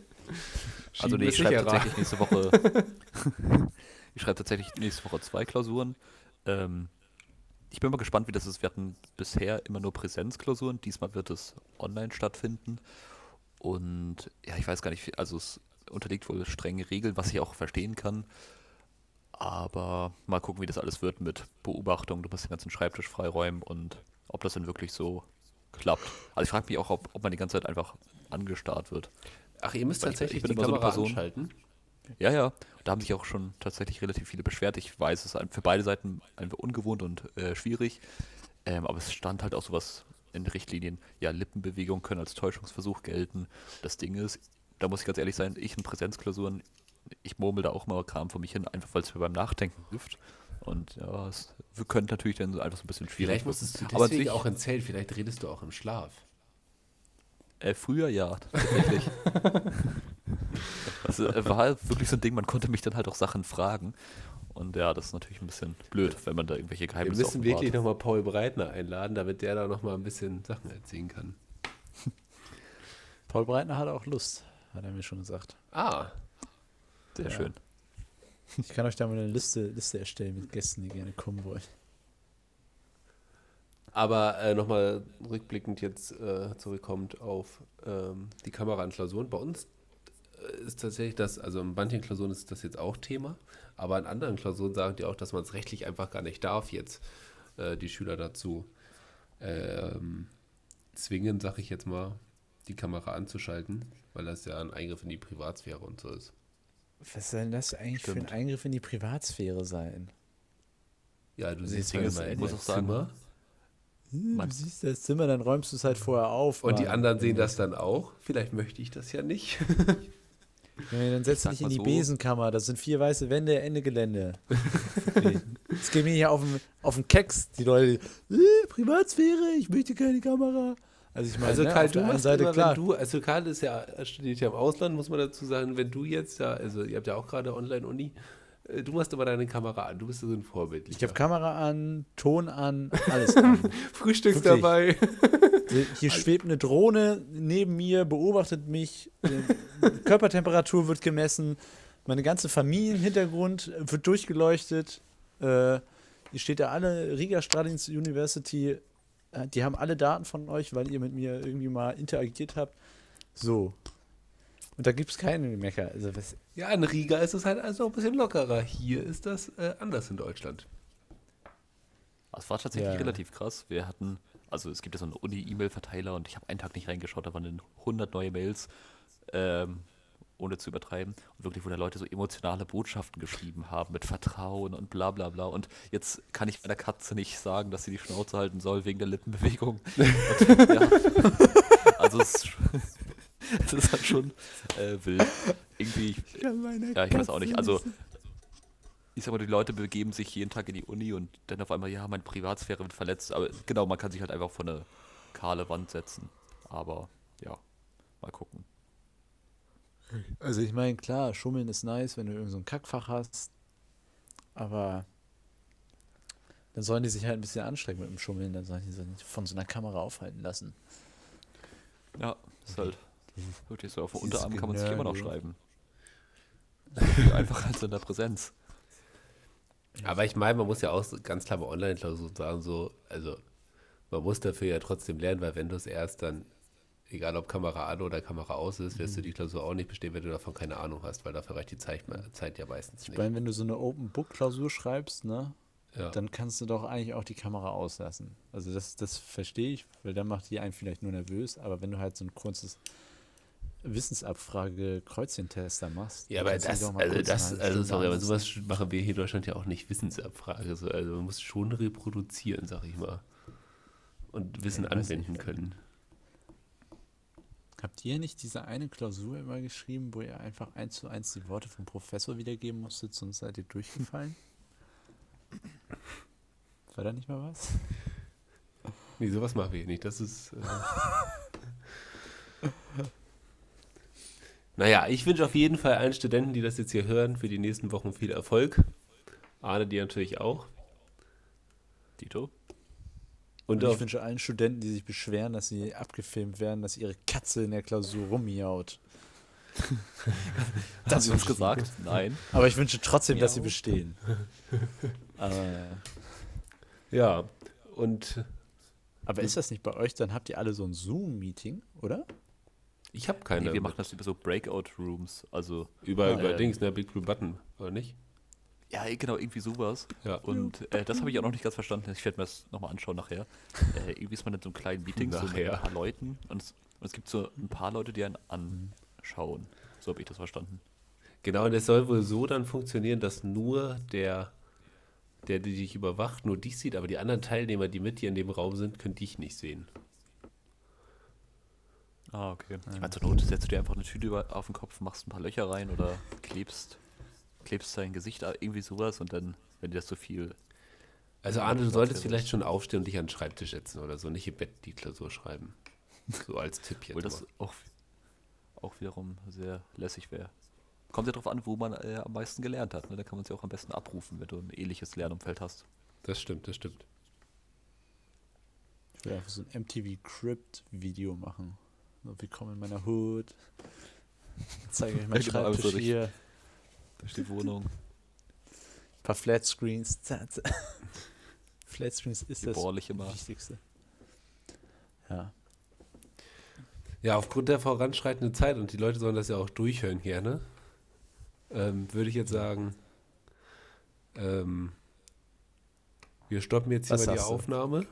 *laughs* also nee, ich schreibe tatsächlich nächste Woche. *laughs* ich schreibe tatsächlich nächste Woche zwei Klausuren. Ähm, ich bin mal gespannt, wie das ist. Wir hatten bisher immer nur Präsenzklausuren. Diesmal wird es online stattfinden. Und ja, ich weiß gar nicht, also es unterliegt wohl strenge Regeln, was ich auch verstehen kann. Aber mal gucken, wie das alles wird mit Beobachtung. Du musst den ganzen Schreibtisch freiräumen und ob das denn wirklich so klappt. Also ich frage mich auch, ob, ob, man die ganze Zeit einfach angestarrt wird. Ach, ihr müsst Weil tatsächlich ich, ich die Kamera so anschalten? Ja, ja. Da haben sich auch schon tatsächlich relativ viele beschwert. Ich weiß, es ist für beide Seiten einfach ungewohnt und äh, schwierig. Ähm, aber es stand halt auch sowas in Richtlinien. Ja, Lippenbewegungen können als Täuschungsversuch gelten. Das Ding ist, da muss ich ganz ehrlich sein, ich in Präsenzklausuren, ich murmel da auch mal Kram vor mich hin, einfach weil es mir beim Nachdenken hilft. Und ja, es könnte natürlich dann einfach so ein bisschen schwierig Vielleicht musstest du deswegen Aber auch im Zelt, vielleicht redest du auch im Schlaf. Äh, früher ja, *laughs* tatsächlich. Das äh, war halt wirklich so ein Ding, man konnte mich dann halt auch Sachen fragen. Und ja, das ist natürlich ein bisschen blöd, wenn man da irgendwelche Geheimnisse Wir müssen wirklich nochmal Paul Breitner einladen, damit der da nochmal ein bisschen Sachen erzählen kann. Paul Breitner hat auch Lust, hat er mir schon gesagt. Ah. Sehr ja. schön. Ich kann euch da mal eine Liste, Liste erstellen mit Gästen, die gerne kommen wollen. Aber äh, nochmal rückblickend jetzt äh, zurückkommt auf ähm, die Kamera an Klausuren. Bei uns ist tatsächlich das, also in manchen Klausuren ist das jetzt auch Thema, aber in anderen Klausuren sagen die auch, dass man es rechtlich einfach gar nicht darf, jetzt äh, die Schüler dazu ähm, zwingen, sag ich jetzt mal, die Kamera anzuschalten, weil das ja ein Eingriff in die Privatsphäre und so ist. Was soll denn das eigentlich Stimmt. für ein Eingriff in die Privatsphäre sein? Ja, du siehst halt mal in das Zimmer. Hm, du siehst das Zimmer, dann räumst du es halt vorher auf. Und Mann. die anderen sehen das dann auch. Vielleicht möchte ich das ja nicht. *laughs* Ja, dann setz dich in die so. Besenkammer. Das sind vier weiße Wände, Ende Gelände. Es geht mir hier auf den, auf den Keks. Die Leute, äh, Privatsphäre, ich möchte keine Kamera. Also ich meine, also ne, Karl, du machst Seite immer, klar. du, also Karl ist ja, studiert ja im Ausland, muss man dazu sagen, wenn du jetzt ja, also ihr habt ja auch gerade Online-Uni, äh, du machst aber deine Kamera an, du bist so ein Vorbild. Ich habe Kamera an, Ton an, alles *laughs* an. Frühstückst dabei. Hier schwebt eine Drohne neben mir, beobachtet mich, *laughs* Körpertemperatur wird gemessen, meine ganze Familienhintergrund wird durchgeleuchtet. Äh, hier steht ja alle, Riga Stradins University, äh, die haben alle Daten von euch, weil ihr mit mir irgendwie mal interagiert habt. So. Und da gibt es keine Mecker. Also was ja, in Riga ist es halt also ein bisschen lockerer. Hier ist das äh, anders in Deutschland. Es war tatsächlich ja. relativ krass. Wir hatten, also es gibt ja so einen Uni-E-Mail-Verteiler und ich habe einen Tag nicht reingeschaut, da waren 100 neue Mails. Ähm, ohne zu übertreiben. Und wirklich, wo da Leute so emotionale Botschaften geschrieben haben mit Vertrauen und bla bla bla. Und jetzt kann ich meiner Katze nicht sagen, dass sie die Schnauze halten soll wegen der Lippenbewegung. *laughs* und, ja. Also es, *laughs* es, ist halt schon äh, wild. Irgendwie, ja, ich weiß auch nicht. Also ich sag mal, die Leute begeben sich jeden Tag in die Uni und dann auf einmal, ja, meine Privatsphäre wird verletzt. Aber genau, man kann sich halt einfach vor eine kahle Wand setzen. Aber ja, mal gucken. Also ich meine, klar, Schummeln ist nice, wenn du irgendein so Kackfach hast. Aber dann sollen die sich halt ein bisschen anstrengen mit dem Schummeln, dann sollen die sich nicht von so einer Kamera aufhalten lassen. Ja, ist halt wirklich so. Auf dem Unterarm kann man sich immer noch schreiben. *laughs* Einfach als in der Präsenz. Aber ich meine, man muss ja auch ganz klar bei Online-Klausuren sagen, so, also man muss dafür ja trotzdem lernen, weil wenn du es erst dann egal ob Kamera an oder Kamera aus ist, wirst du mhm. die Klausur auch nicht bestehen, wenn du davon keine Ahnung hast, weil dafür reicht die Zeit, Zeit ja meistens nicht. Ich meine, wenn du so eine Open-Book-Klausur schreibst, ne, ja. dann kannst du doch eigentlich auch die Kamera auslassen. Also das, das verstehe ich, weil dann macht die einen vielleicht nur nervös, aber wenn du halt so ein kurzes Wissensabfrage Kreuzchentester machst. Ja, aber das, also das, also sorry, aber sowas machen wir hier in Deutschland ja auch nicht Wissensabfrage. Also man muss schon reproduzieren, sag ich mal. Und Wissen ja, anwenden können. Habt ihr nicht diese eine Klausur immer geschrieben, wo ihr einfach eins zu eins die Worte vom Professor wiedergeben musstet, sonst seid ihr durchgefallen? War da nicht mal was? Nee, sowas machen wir hier nicht. Das ist. Äh *laughs* naja, ich wünsche auf jeden Fall allen Studenten, die das jetzt hier hören, für die nächsten Wochen viel Erfolg. Ahne dir natürlich auch. Dito? Und, und ich wünsche allen Studenten, die sich beschweren, dass sie abgefilmt werden, dass ihre Katze in der Klausur rummiaut. das *laughs* Hast du uns gesagt? Nein. Aber ich wünsche trotzdem, dass sie bestehen. *laughs* Aber, ja, und. Aber ist das nicht bei euch? Dann habt ihr alle so ein Zoom-Meeting, oder? Ich habe keine. Nee, wir machen das über so Breakout-Rooms. Also über, ah, über äh, Dings, ne? Big Blue Button, oder nicht? Ja, genau, irgendwie sowas. Ja. Und äh, das habe ich auch noch nicht ganz verstanden. Ich werde mir das nochmal anschauen nachher. *laughs* Äh, irgendwie ist man in so einem kleinen Meeting so mit ein paar Leuten und es, und es, gibt so ein paar Leute, die einen anschauen. So habe ich das verstanden. Genau, und es soll wohl so dann funktionieren, dass nur der, der, der dich überwacht, nur dich sieht, aber die anderen Teilnehmer, die mit dir in dem Raum sind, können dich nicht sehen. Ah, okay. Ich meine, zur Not setzt du dir einfach eine Tüte auf den Kopf, machst ein paar Löcher rein oder klebst klebst dein Gesicht irgendwie sowas und dann, wenn dir das so viel. Also Arne, du solltest vielleicht schon aufstehen und dich an den Schreibtisch setzen oder so, nicht im Bett die Klausur schreiben. *laughs* So als Tipp jetzt. Weil das auch, auch wiederum sehr lässig wäre. Kommt ja darauf an, wo man äh, am meisten gelernt hat. Ne? Da kann man es ja auch am besten abrufen, wenn du ein ähnliches Lernumfeld hast. Das stimmt, das stimmt. Ich will einfach so ein MTV Crypt Video machen. So, willkommen in meiner Hood. Zeige euch meinen *laughs* genau, Schreibtisch hier. Durch die Wohnung. Ein paar Flatscreens. *laughs* Flatscreens ist das Wichtigste. Ja. Ja, aufgrund der voranschreitenden Zeit und die Leute sollen das ja auch durchhören gerne, ähm, würde ich jetzt sagen, ähm, wir stoppen jetzt hier Was mal die Aufnahme.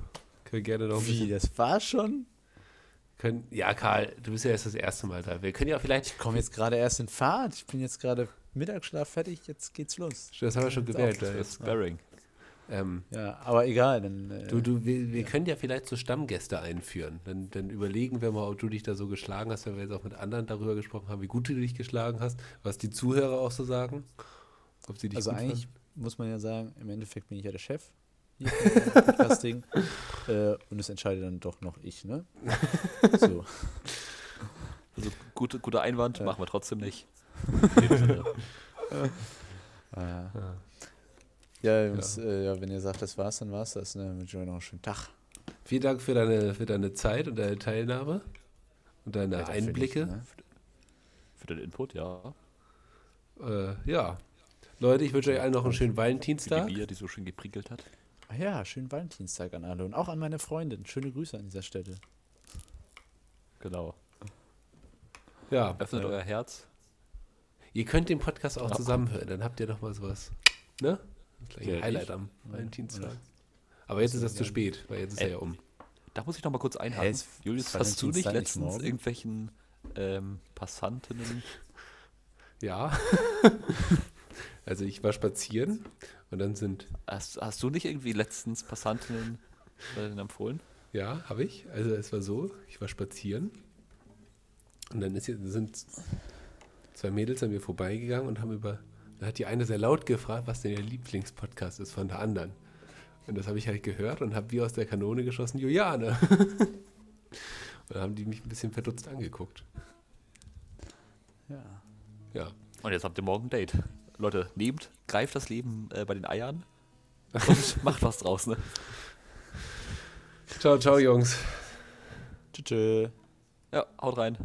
Können gerne noch Wie, das war schon? Können, ja, Karl, du bist ja erst das erste Mal da. Wir können ja vielleicht. Ich komme jetzt gerade erst in Fahrt. Ich bin jetzt gerade Mittagsschlaf fertig, jetzt geht's los. Das haben wir schon gewählt. Da ist Sparring. Ähm, ja, aber egal. Dann, äh, du, du, wir, wir ja. können ja vielleicht so Stammgäste einführen. Dann, dann überlegen wir mal, ob du dich da so geschlagen hast, wenn wir jetzt auch mit anderen darüber gesprochen haben, wie gut du dich geschlagen hast, was die Zuhörer auch so sagen. Ob sie dich also eigentlich fanden. muss man ja sagen, im Endeffekt bin ich ja der Chef hier das Ding. äh, und es entscheidet dann doch noch ich, ne? *laughs* so. Also gute, guter Einwand, ja. machen wir trotzdem nicht. *laughs* ah, ja. Ja, Jungs, ja. Äh, ja, wenn ihr sagt, das war's, dann war's das. Ne? Wünsche euch noch einen schönen Tag. Vielen Dank für deine, für deine Zeit und deine Teilnahme und deine ja, Einblicke. Ich, ne? Für den Input, ja. Äh, ja. Leute, ich wünsche euch allen noch einen schönen Valentinstag. Die Bier, die so schön geprickelt hat. Ach ja, schönen Valentinstag an alle und auch an meine Freundin. Schöne Grüße an dieser Stelle. Genau. Ja. Öffnet äh, euer Herz. Ihr könnt den Podcast auch ja. zusammenhören, dann habt ihr noch mal sowas. Ne? Das ja, Highlight am Valentinstag. Aber jetzt ist das zu spät, weil jetzt ist er ja um. Da muss ich noch mal kurz einhaken. Hey, Julius, hast du nicht letztens morgen? irgendwelchen ähm, Passantinnen? *laughs* Ja. *laughs* also ich war spazieren und dann sind. Hast, hast du nicht irgendwie letztens Passantinnen äh, empfohlen? Ja, habe ich. Also es war so, ich war spazieren und dann ist hier, sind zwei Mädels an mir vorbeigegangen und haben über, da hat die eine sehr laut gefragt, was denn ihr Lieblingspodcast ist von der anderen. Und das habe ich halt gehört und habe wie aus der Kanone geschossen, Juliane. *laughs* und dann haben die mich ein bisschen verdutzt angeguckt. Ja. Ja. Und jetzt habt ihr morgen ein Date. Leute, nehmt, greift das Leben äh, bei den Eiern und macht was draus, ne? Ciao, ciao, Jungs. Tschüss. Ja, haut rein.